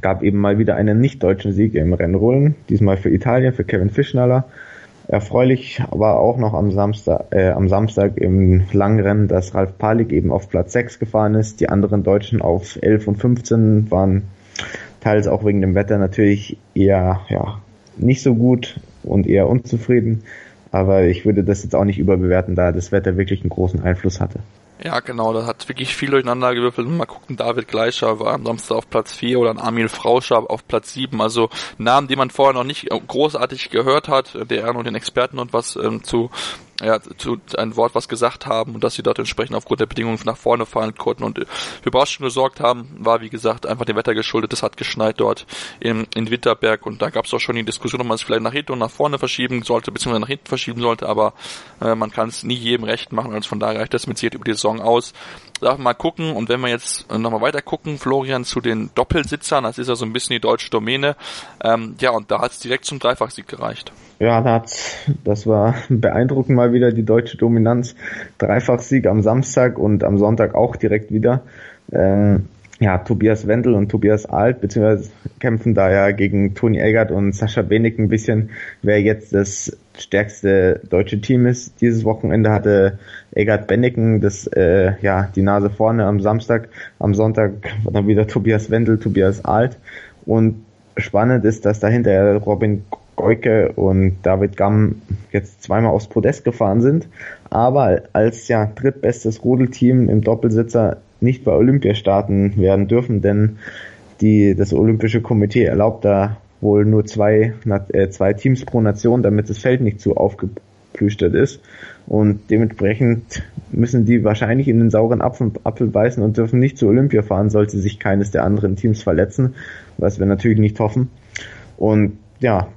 gab eben mal wieder einen nicht-deutschen Sieg im Rennrollen, diesmal für Italien, für Kevin Fischnaller. Erfreulich war auch noch am Samstag, äh, am Samstag im Langrennen, dass Ralf Palik eben auf Platz 6 gefahren ist. Die anderen Deutschen auf 11 und 15 waren teils auch wegen dem Wetter natürlich eher ja, nicht so gut und eher unzufrieden. Aber ich würde das jetzt auch nicht überbewerten, da das Wetter wirklich einen großen Einfluss hatte. Ja, genau, da hat wirklich viel durcheinander gewürfelt. Mal gucken, David Gleicher war am Samstag auf Platz 4 oder ein Armin Frauscher auf Platz 7. Also Namen, die man vorher noch nicht großartig gehört hat, der und den Experten und was ähm, zu ja, zu ein Wort was gesagt haben und dass sie dort entsprechend aufgrund der Bedingungen nach vorne fallen konnten und für Überraschung gesorgt haben, war wie gesagt einfach dem Wetter geschuldet. Es hat geschneit dort in, in Winterberg und da gab es auch schon die Diskussion, ob man es vielleicht nach hinten und nach vorne verschieben sollte, beziehungsweise nach hinten verschieben sollte, aber äh, man kann es nie jedem recht machen, also von daher reicht das mit Sicherheit über die Saison aus. Darf mal gucken und wenn wir jetzt nochmal weiter gucken, Florian, zu den Doppelsitzern, das ist ja so ein bisschen die deutsche Domäne, ähm, ja und da hat es direkt zum Dreifachsieg gereicht. Ja, das, das war beeindruckend mal wieder die deutsche Dominanz. Dreifachsieg am Samstag und am Sonntag auch direkt wieder. Ähm, ja, Tobias Wendel und Tobias Alt, beziehungsweise kämpfen da ja gegen Toni Eggert und Sascha Benig ein bisschen, wer jetzt das stärkste deutsche Team ist. Dieses Wochenende hatte Eggert Benneken das, äh, ja, die Nase vorne am Samstag. Am Sonntag dann wieder Tobias Wendel, Tobias Alt. Und spannend ist, dass dahinter Robin Goike und David Gamm jetzt zweimal aufs Podest gefahren sind, aber als ja drittbestes Rudelteam im Doppelsitzer nicht bei Olympia starten werden dürfen, denn die, das Olympische Komitee erlaubt da wohl nur zwei, äh, zwei Teams pro Nation, damit das Feld nicht zu aufge, Plüschtet ist. Und dementsprechend müssen die wahrscheinlich in den sauren Apfel, Apfel beißen und dürfen nicht zu Olympia fahren, sollte sich keines der anderen Teams verletzen, was wir natürlich nicht hoffen. Und ja,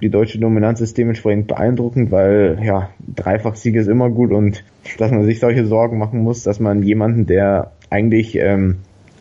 die deutsche Dominanz ist dementsprechend beeindruckend, weil ja, Dreifach-Sieg ist immer gut und dass man sich solche Sorgen machen muss, dass man jemanden, der eigentlich ähm,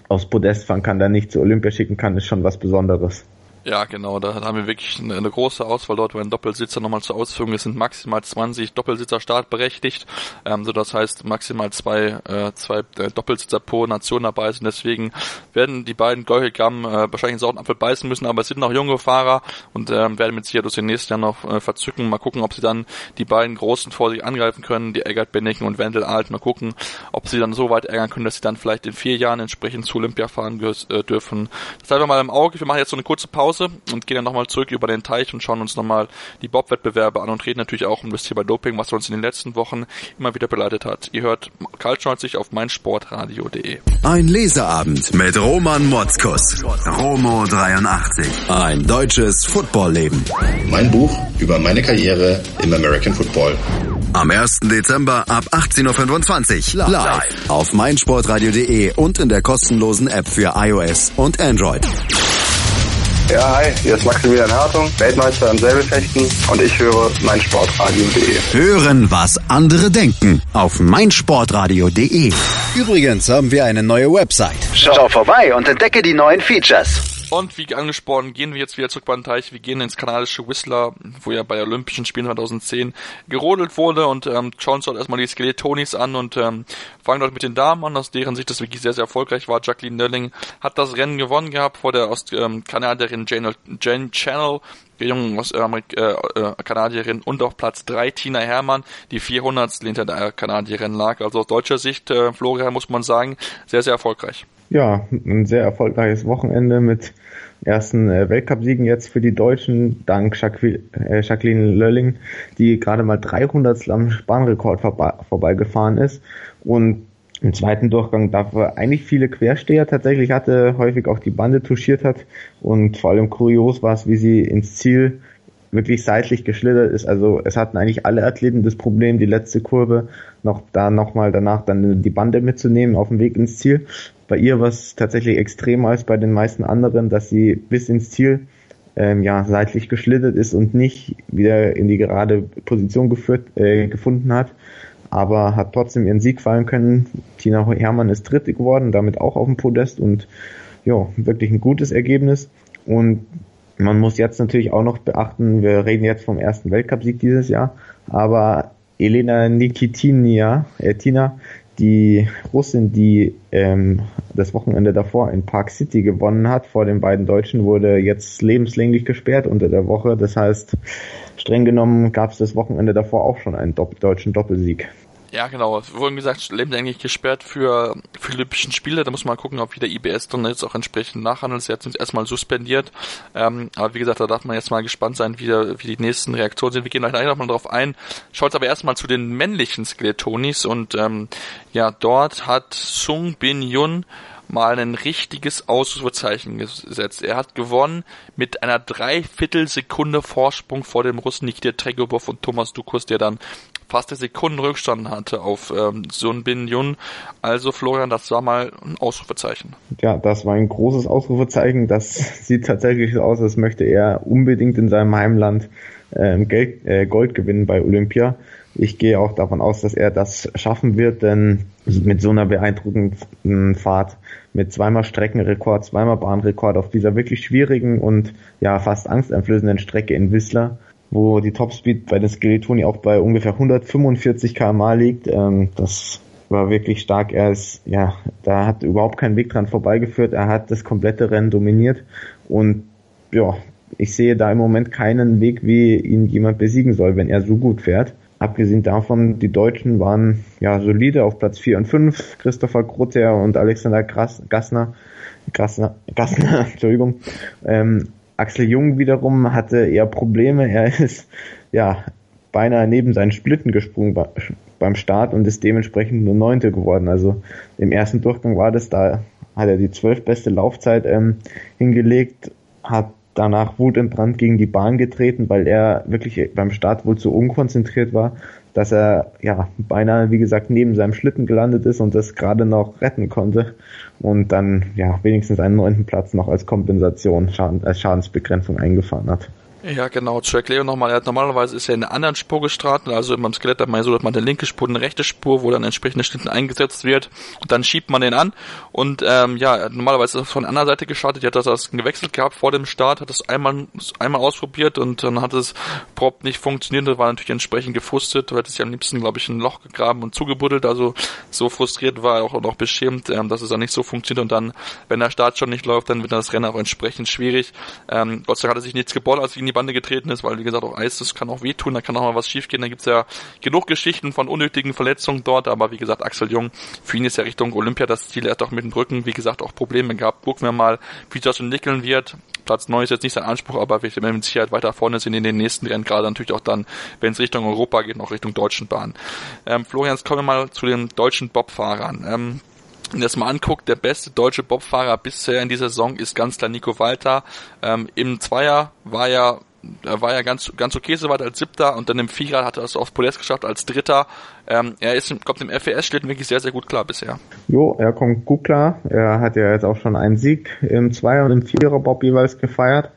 aufs Podest fahren kann, dann nicht zu Olympia schicken kann, ist schon was Besonderes. Ja, genau, da haben wir wirklich eine, eine große Auswahl dort, wenn Doppelsitzer nochmal zur Ausführung es sind maximal 20 Doppelsitzer startberechtigt, ähm, so das heißt maximal zwei, äh, zwei äh, Doppelsitzer pro Nation dabei sind, deswegen werden die beiden Geuhelgamm äh, wahrscheinlich einen sauren Apfel beißen müssen, aber es sind noch junge Fahrer und ähm, werden mit Sicherheit aus den nächsten Jahren noch äh, verzücken, mal gucken, ob sie dann die beiden Großen vor sich angreifen können, die Eggert Benneken und Wendel Alt, mal gucken, ob sie dann so weit ärgern können, dass sie dann vielleicht in vier Jahren entsprechend zu Olympia fahren äh, dürfen. Das haben wir mal im Auge, wir machen jetzt so eine kurze Pause Pause und gehen dann nochmal zurück über den Teich und schauen uns nochmal die Bob-Wettbewerbe an und reden natürlich auch um das Thema Doping, was uns in den letzten Wochen immer wieder beleidigt hat. Ihr hört Karl sich auf meinsportradio.de. Ein Leseabend mit Roman Motzkus. Romo 83. Ein deutsches Footballleben. Mein Buch über meine Karriere im American Football. Am 1. Dezember ab 18.25 Uhr live auf meinsportradio.de und in der kostenlosen App für iOS und Android. Ja, hi, hier ist Maximilian Hartung, Weltmeister im Säbelfechten und ich höre meinsportradio.de. Hören, was andere denken auf meinsportradio.de. Übrigens haben wir eine neue Website. Schau vorbei und entdecke die neuen Features. Und wie angesprochen, gehen wir jetzt wieder zurück beim Teich. Wir gehen ins kanadische Whistler, wo ja bei Olympischen Spielen 2010 gerodelt wurde und ähm, schauen uns dort erstmal die Skelettonis an und ähm, fangen dort mit den Damen an, aus deren Sicht das wirklich sehr, sehr erfolgreich war. Jacqueline Nölling hat das Rennen gewonnen gehabt vor der Ost-Kanadierin ähm, Jane, Jane Channel, die junge äh, äh, Kanadierin und auf Platz 3 Tina Hermann, die 400 hinter der Kanadierin lag. Also aus deutscher Sicht, äh, Florian, muss man sagen, sehr, sehr erfolgreich ja, ein sehr erfolgreiches Wochenende mit ersten äh, Weltcupsiegen jetzt für die Deutschen, dank Jacqueline, äh, Jacqueline Lölling, die gerade mal 300 am Spanrekord vorbei, vorbeigefahren ist und im zweiten Durchgang dafür eigentlich viele Quersteher tatsächlich hatte, häufig auch die Bande touchiert hat und vor allem kurios war es, wie sie ins Ziel wirklich seitlich geschlittert ist. Also es hatten eigentlich alle Athleten das Problem, die letzte Kurve noch da nochmal danach dann die Bande mitzunehmen auf dem Weg ins Ziel. Bei ihr war es tatsächlich extremer als bei den meisten anderen, dass sie bis ins Ziel ähm, ja, seitlich geschlittert ist und nicht wieder in die gerade Position geführt, äh, gefunden hat, aber hat trotzdem ihren Sieg fallen können. Tina Hermann ist Dritte geworden, damit auch auf dem Podest und ja, wirklich ein gutes Ergebnis. Und man muss jetzt natürlich auch noch beachten, wir reden jetzt vom ersten Weltcupsieg dieses Jahr, aber Elena Nikitinia, äh, Tina, die Russin, die ähm, das Wochenende davor in Park City gewonnen hat, vor den beiden Deutschen, wurde jetzt lebenslänglich gesperrt unter der Woche. Das heißt, streng genommen gab es das Wochenende davor auch schon einen Dopp deutschen Doppelsieg. Ja, genau. Wurden gesagt, lebenslänglich gesperrt für, Olympischen Spiele. Da muss man gucken, ob wieder IBS dann jetzt auch entsprechend nachhandelt. Sie hat uns erstmal suspendiert. Ähm, aber wie gesagt, da darf man jetzt mal gespannt sein, wie, der, wie die nächsten Reaktionen sind. Wir gehen gleich nochmal drauf ein. Schaut aber erstmal zu den männlichen Skeletonis. Und ähm, ja, dort hat Sung Bin Yun mal ein richtiges Ausrufezeichen gesetzt. Er hat gewonnen mit einer Dreiviertelsekunde Vorsprung vor dem Russen Nikita Tregobov und Thomas Dukus, der dann fast eine Sekunde Rückstand hatte auf ähm, Sun Bin Yun. Also Florian, das war mal ein Ausrufezeichen. Ja, das war ein großes Ausrufezeichen. Das sieht tatsächlich so aus, als möchte er unbedingt in seinem Heimland ähm, Geld, äh, Gold gewinnen bei Olympia. Ich gehe auch davon aus, dass er das schaffen wird, denn mit so einer beeindruckenden Fahrt, mit zweimal Streckenrekord, zweimal Bahnrekord auf dieser wirklich schwierigen und ja fast angsteinflößenden Strecke in Whistler, wo die Topspeed bei den Skeletoni auch bei ungefähr 145 km liegt. Ähm, das war wirklich stark. Er ist, ja, da hat überhaupt kein Weg dran vorbeigeführt. Er hat das komplette Rennen dominiert und ja, ich sehe da im Moment keinen Weg, wie ihn jemand besiegen soll, wenn er so gut fährt. Abgesehen davon, die Deutschen waren ja solide auf Platz 4 und 5. Christopher Grotter und Alexander Gassner, Gassner, Gassner, Entschuldigung, ähm, Axel Jung wiederum hatte eher Probleme. Er ist ja beinahe neben seinen Splitten gesprungen beim Start und ist dementsprechend nur Neunte geworden. Also im ersten Durchgang war das, da hat er die zwölf beste Laufzeit ähm, hingelegt, hat danach Wut im Brand gegen die Bahn getreten, weil er wirklich beim Start wohl zu unkonzentriert war, dass er ja beinahe, wie gesagt, neben seinem Schlitten gelandet ist und das gerade noch retten konnte und dann ja wenigstens einen neunten Platz noch als Kompensation, Schaden, als Schadensbegrenzung eingefahren hat. Ja, genau. Zur Erklärung nochmal. Er hat normalerweise ist er in einer anderen Spur gestartet. Also beim Skelett hat man so, dass man eine linke Spur, eine rechte Spur, wo dann entsprechende Schnitten eingesetzt wird. Und dann schiebt man den an. Und ähm, ja, normalerweise ist er von der anderen Seite gestartet. Die hat das gewechselt gehabt vor dem Start, hat es einmal, einmal ausprobiert und dann hat es prompt nicht funktioniert. Das war natürlich entsprechend gefrustet. Du hättest ja am liebsten, glaube ich, ein Loch gegraben und zugebuddelt. Also so frustriert war er auch noch beschämt, ähm, dass es dann nicht so funktioniert. Und dann, wenn der Start schon nicht läuft, dann wird das Rennen auch entsprechend schwierig. Ähm, Gott sei Dank hat er sich nichts gebaut, als ihn die Bande getreten ist, weil wie gesagt auch Eis, das kann auch wehtun, da kann auch mal was schiefgehen. Da gibt's ja genug Geschichten von unnötigen Verletzungen dort, aber wie gesagt, Axel Jung, für ihn ist ja Richtung Olympia das Ziel, er hat auch mit dem Rücken, wie gesagt, auch Probleme gehabt. Gucken wir mal, wie das entwickeln wird. Platz 9 ist jetzt nicht sein Anspruch, aber wir werden mit Sicherheit weiter vorne sind in den nächsten Rennen, gerade natürlich auch dann, wenn es Richtung Europa geht, noch Richtung deutschen Bahn. Ähm, Florian, jetzt kommen wir mal zu den deutschen Bobfahrern. Ähm, wenn das mal anguckt, der beste deutsche Bobfahrer bisher in dieser Saison ist ganz klar Nico Walter. Ähm, Im Zweier war er er war ja ganz, ganz okay soweit als Siebter und dann im Vierer hat er es auf Podest geschafft als Dritter. Ähm, er ist, kommt im FES-Schlitten wirklich sehr, sehr gut klar bisher. Jo, er kommt gut klar. Er hat ja jetzt auch schon einen Sieg im Zweier und im Vierer Bob jeweils gefeiert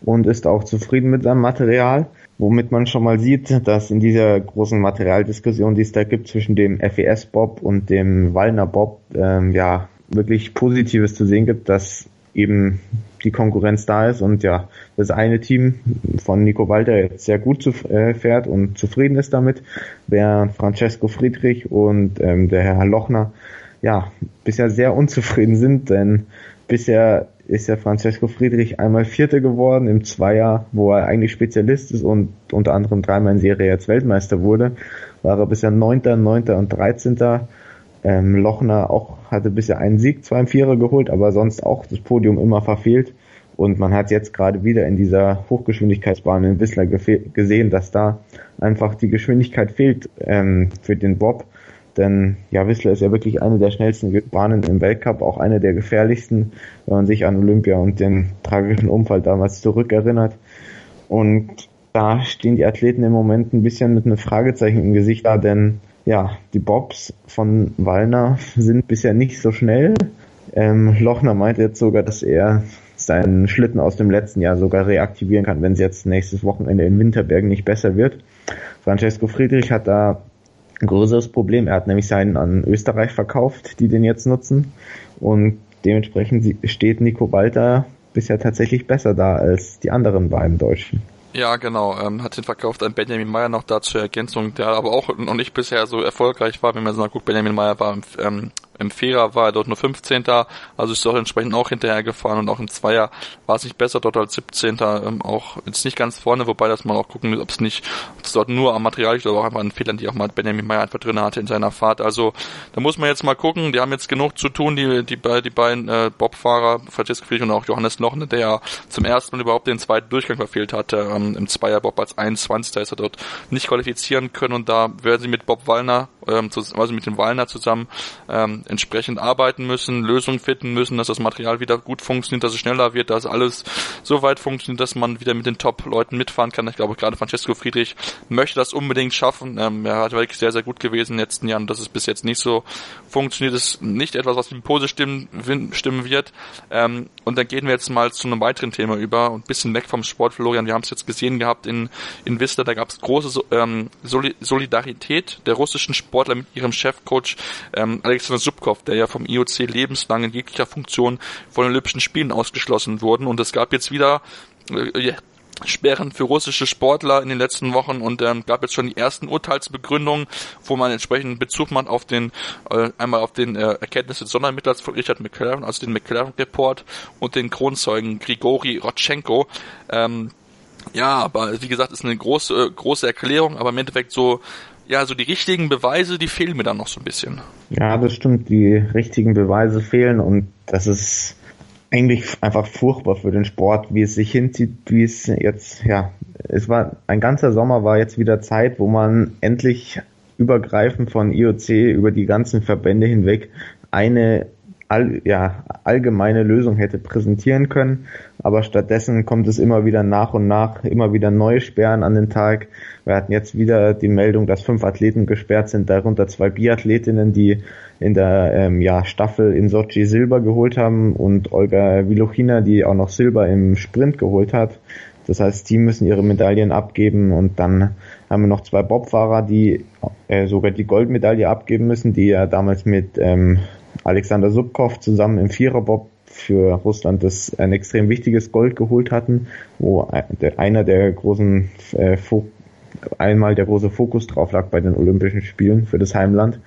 und ist auch zufrieden mit seinem Material. Womit man schon mal sieht, dass in dieser großen Materialdiskussion, die es da gibt zwischen dem FES-Bob und dem Wallner Bob, ähm, ja, wirklich Positives zu sehen gibt, dass eben die Konkurrenz da ist und ja, das eine Team von Nico Walter jetzt sehr gut zu, äh, fährt und zufrieden ist damit, während Francesco Friedrich und ähm, der Herr Lochner ja bisher sehr unzufrieden sind, denn bisher ist ja Francesco Friedrich einmal Vierter geworden im Zweier, wo er eigentlich Spezialist ist und unter anderem dreimal in Serie jetzt Weltmeister wurde, war er bisher Neunter, Neunter und Dreizehnter ähm, Lochner auch hatte bisher einen Sieg, zwei im Vierer geholt, aber sonst auch das Podium immer verfehlt. Und man hat jetzt gerade wieder in dieser Hochgeschwindigkeitsbahn in Whistler gesehen, dass da einfach die Geschwindigkeit fehlt ähm, für den Bob. Denn ja, Whistler ist ja wirklich eine der schnellsten Bahnen im Weltcup, auch eine der gefährlichsten, wenn man sich an Olympia und den tragischen Unfall damals zurückerinnert. Und da stehen die Athleten im Moment ein bisschen mit einem Fragezeichen im Gesicht da, denn ja, die Bobs von Wallner sind bisher nicht so schnell. Ähm, Lochner meint jetzt sogar, dass er seinen Schlitten aus dem letzten Jahr sogar reaktivieren kann, wenn es jetzt nächstes Wochenende in Winterbergen nicht besser wird. Francesco Friedrich hat da ein größeres Problem. Er hat nämlich seinen an Österreich verkauft, die den jetzt nutzen. Und dementsprechend steht Nico Walter bisher tatsächlich besser da als die anderen beiden Deutschen. Ja, genau. Ähm, hat den verkauft an Benjamin Meyer noch da zur Ergänzung, der aber auch noch nicht bisher so erfolgreich war. Wenn man so mal guckt, Benjamin Meyer war im, ähm, im Vierer war er dort nur 15. Also ist dort entsprechend auch hinterher gefahren und auch im Zweier war es nicht besser dort als 17. Ähm, auch jetzt nicht ganz vorne, wobei das man auch gucken, ob es nicht, ob es dort nur am Material liegt oder auch einfach an Fehlern, die auch mal Benjamin Meyer einfach drin hatte in seiner Fahrt. Also da muss man jetzt mal gucken. Die haben jetzt genug zu tun, die die, die beiden äh, Bobfahrer, Francesco Friedrich und auch Johannes Lochner, der ja zum ersten Mal überhaupt den zweiten Durchgang verfehlt hatte. Ähm, Im Zweier Bob als 21. Da ist er dort nicht qualifizieren können und da werden sie mit Bob Wallner, ähm, also mit dem Wallner zusammen ähm, entsprechend arbeiten müssen, Lösungen finden müssen, dass das Material wieder gut funktioniert, dass es schneller wird, dass alles so weit funktioniert, dass man wieder mit den Top-Leuten mitfahren kann. Ich glaube, gerade Francesco Friedrich möchte das unbedingt schaffen. Ähm, er hat wirklich sehr, sehr gut gewesen in den letzten Jahren. Dass es bis jetzt nicht so funktioniert, ist nicht etwas, was ihm Pose stimmen, stimmen wird. Ähm, und dann gehen wir jetzt mal zu einem weiteren Thema über und bisschen weg vom Sport, Florian. Wir haben es jetzt gesehen gehabt in, in Vista, da gab es große ähm, Solidarität der russischen Sportler mit ihrem Chefcoach ähm, Alexander Sub Subkov, der ja vom IOC lebenslang in jeglicher Funktion von den Olympischen Spielen ausgeschlossen wurden. Und es gab jetzt wieder äh, Sperren für russische Sportler in den letzten Wochen und ähm, gab jetzt schon die ersten Urteilsbegründungen, wo man entsprechend Bezug macht auf den äh, einmal auf den äh, Erkenntnisse des Sondermittlers von Richard McLaren, also den McLaren Report und den Kronzeugen Grigori Rotchenko. Ähm, ja, aber wie gesagt, ist eine große große Erklärung, aber im Endeffekt so ja, so die richtigen Beweise, die fehlen mir dann noch so ein bisschen. Ja, das stimmt, die richtigen Beweise fehlen und das ist eigentlich einfach furchtbar für den Sport, wie es sich hinzieht, wie es jetzt, ja, es war, ein ganzer Sommer war jetzt wieder Zeit, wo man endlich übergreifend von IOC über die ganzen Verbände hinweg eine all, ja, allgemeine Lösung hätte präsentieren können. Aber stattdessen kommt es immer wieder nach und nach, immer wieder neue Sperren an den Tag. Wir hatten jetzt wieder die Meldung, dass fünf Athleten gesperrt sind, darunter zwei Biathletinnen, die in der ähm, ja, Staffel in Sochi Silber geholt haben und Olga Vilochina, die auch noch Silber im Sprint geholt hat. Das heißt, die müssen ihre Medaillen abgeben und dann haben wir noch zwei Bobfahrer, die äh, sogar die Goldmedaille abgeben müssen, die ja damals mit ähm, Alexander Subkov zusammen im Viererbob für Russland das ein extrem wichtiges Gold geholt hatten, wo einer der großen äh, einmal der große Fokus drauf lag bei den Olympischen Spielen für das Heimland.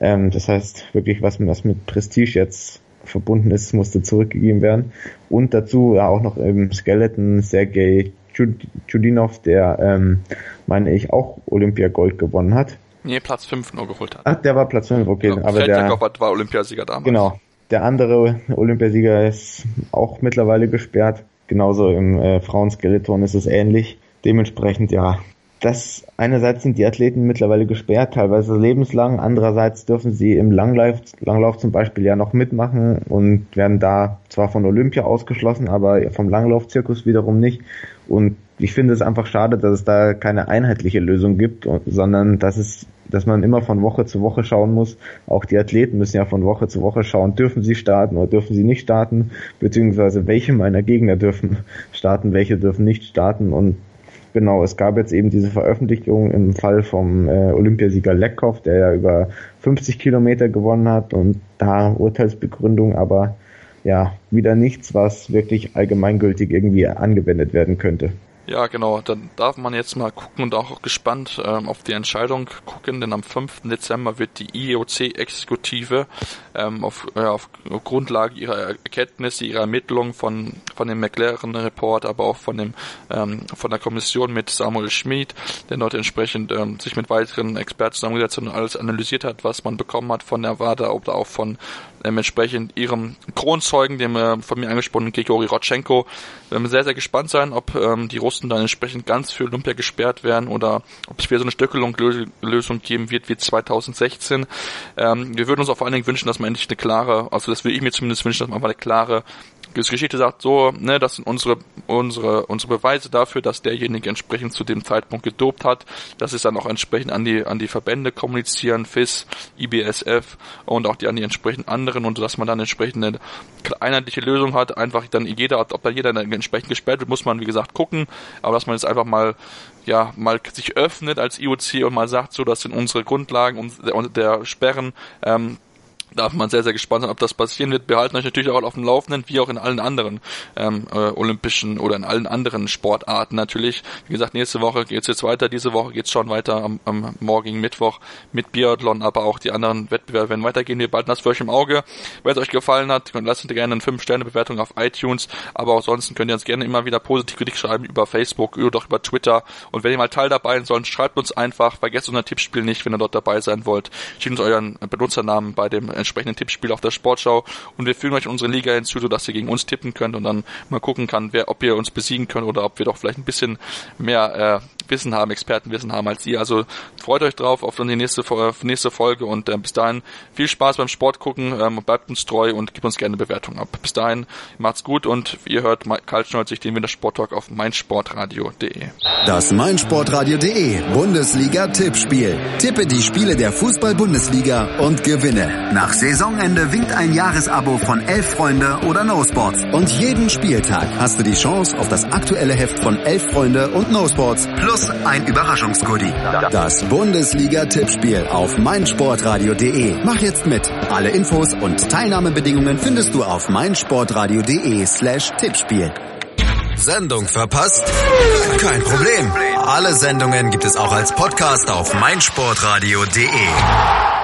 Ähm, das heißt wirklich, was, was mit Prestige jetzt verbunden ist, musste zurückgegeben werden. Und dazu ja auch noch im Skeleton Sergei Chudinov, der, ähm, meine ich, auch Olympiagold gewonnen hat. Nee, Platz 5 nur geholt hat. Ach, der war Platz 5, okay. Ja, aber der war Olympiasieger damals. Genau. Der andere Olympiasieger ist auch mittlerweile gesperrt. Genauso im äh, Frauenskeleton ist es ähnlich. Dementsprechend, ja, das einerseits sind die Athleten mittlerweile gesperrt, teilweise lebenslang, andererseits dürfen sie im Langlauf, Langlauf zum Beispiel ja noch mitmachen und werden da zwar von Olympia ausgeschlossen, aber vom Langlaufzirkus wiederum nicht. Und ich finde es einfach schade, dass es da keine einheitliche Lösung gibt, sondern dass es, dass man immer von Woche zu Woche schauen muss. Auch die Athleten müssen ja von Woche zu Woche schauen, dürfen sie starten oder dürfen sie nicht starten, beziehungsweise welche meiner Gegner dürfen starten, welche dürfen nicht starten und Genau, es gab jetzt eben diese Veröffentlichung im Fall vom äh, Olympiasieger Leckhoff, der ja über 50 Kilometer gewonnen hat und da Urteilsbegründung, aber ja, wieder nichts, was wirklich allgemeingültig irgendwie angewendet werden könnte. Ja, genau. Dann darf man jetzt mal gucken und auch gespannt ähm, auf die Entscheidung gucken, denn am 5. Dezember wird die IOC-Exekutive ähm, auf, äh, auf Grundlage ihrer Erkenntnisse, ihrer Ermittlungen von, von dem McLaren-Report, aber auch von, dem, ähm, von der Kommission mit Samuel Schmid, der dort entsprechend ähm, sich mit weiteren Experten zusammengesetzt und alles analysiert hat, was man bekommen hat von der WADA oder auch von entsprechend ihrem Kronzeugen, dem äh, von mir angesprochenen Grigori. Wir werden sehr, sehr gespannt sein, ob ähm, die Russen dann entsprechend ganz für Olympia gesperrt werden oder ob es wieder so eine Stöckelung-Lösung geben wird wie 2016. Ähm, wir würden uns auch vor allen Dingen wünschen, dass man endlich eine klare, also das will ich mir zumindest wünschen, dass man mal eine klare Geschichte sagt so, ne, das sind unsere, unsere, unsere Beweise dafür, dass derjenige entsprechend zu dem Zeitpunkt gedopt hat. Das ist dann auch entsprechend an die, an die Verbände kommunizieren, FIS, IBSF und auch die an die entsprechenden anderen und dass man dann entsprechend eine einheitliche Lösung hat, einfach dann jeder, ob da jeder entsprechend gesperrt wird, muss man wie gesagt gucken, aber dass man jetzt einfach mal ja, mal sich öffnet als IOC und mal sagt, so, das sind unsere Grundlagen und der Sperren, ähm, darf man sehr, sehr gespannt sein, ob das passieren wird. Wir halten euch natürlich auch auf dem Laufenden, wie auch in allen anderen ähm, äh, olympischen oder in allen anderen Sportarten natürlich. Wie gesagt, nächste Woche geht's jetzt weiter, diese Woche geht's schon weiter am, am morgigen Mittwoch mit Biathlon, aber auch die anderen Wettbewerbe werden weitergehen. Wir behalten das für euch im Auge. Wenn es euch gefallen hat, lasst uns gerne eine 5-Sterne-Bewertung auf iTunes, aber auch sonst könnt ihr uns gerne immer wieder positiv Kritik schreiben über Facebook oder auch über Twitter. Und wenn ihr mal Teil dabei sein sollt, schreibt uns einfach, vergesst unser Tippspiel nicht, wenn ihr dort dabei sein wollt. Schickt uns euren Benutzernamen bei dem entsprechenden Tippspiel auf der Sportschau und wir fügen euch unsere Liga hinzu, sodass ihr gegen uns tippen könnt und dann mal gucken kann, wer, ob ihr uns besiegen könnt oder ob wir doch vielleicht ein bisschen mehr äh, Wissen haben, Expertenwissen haben als ihr. Also freut euch drauf auf die nächste, nächste Folge und äh, bis dahin viel Spaß beim Sport gucken, ähm, bleibt uns treu und gebt uns gerne eine Bewertung ab. Bis dahin macht's gut und ihr hört Karl Schnolz, ich den Wintersport-Talk auf meinsportradio.de. Das meinsportradio.de Bundesliga-Tippspiel. Tippe die Spiele der Fußball-Bundesliga und gewinne. Nach Saisonende winkt ein Jahresabo von Elf Freunde oder No Sports. Und jeden Spieltag hast du die Chance auf das aktuelle Heft von Elf Freunde und No Sports plus ein Überraschungsgoodie. Das Bundesliga-Tippspiel auf meinsportradio.de. Mach jetzt mit. Alle Infos und Teilnahmebedingungen findest du auf meinsportradio.de slash Tippspiel. Sendung verpasst? Kein Problem. Alle Sendungen gibt es auch als Podcast auf meinsportradio.de.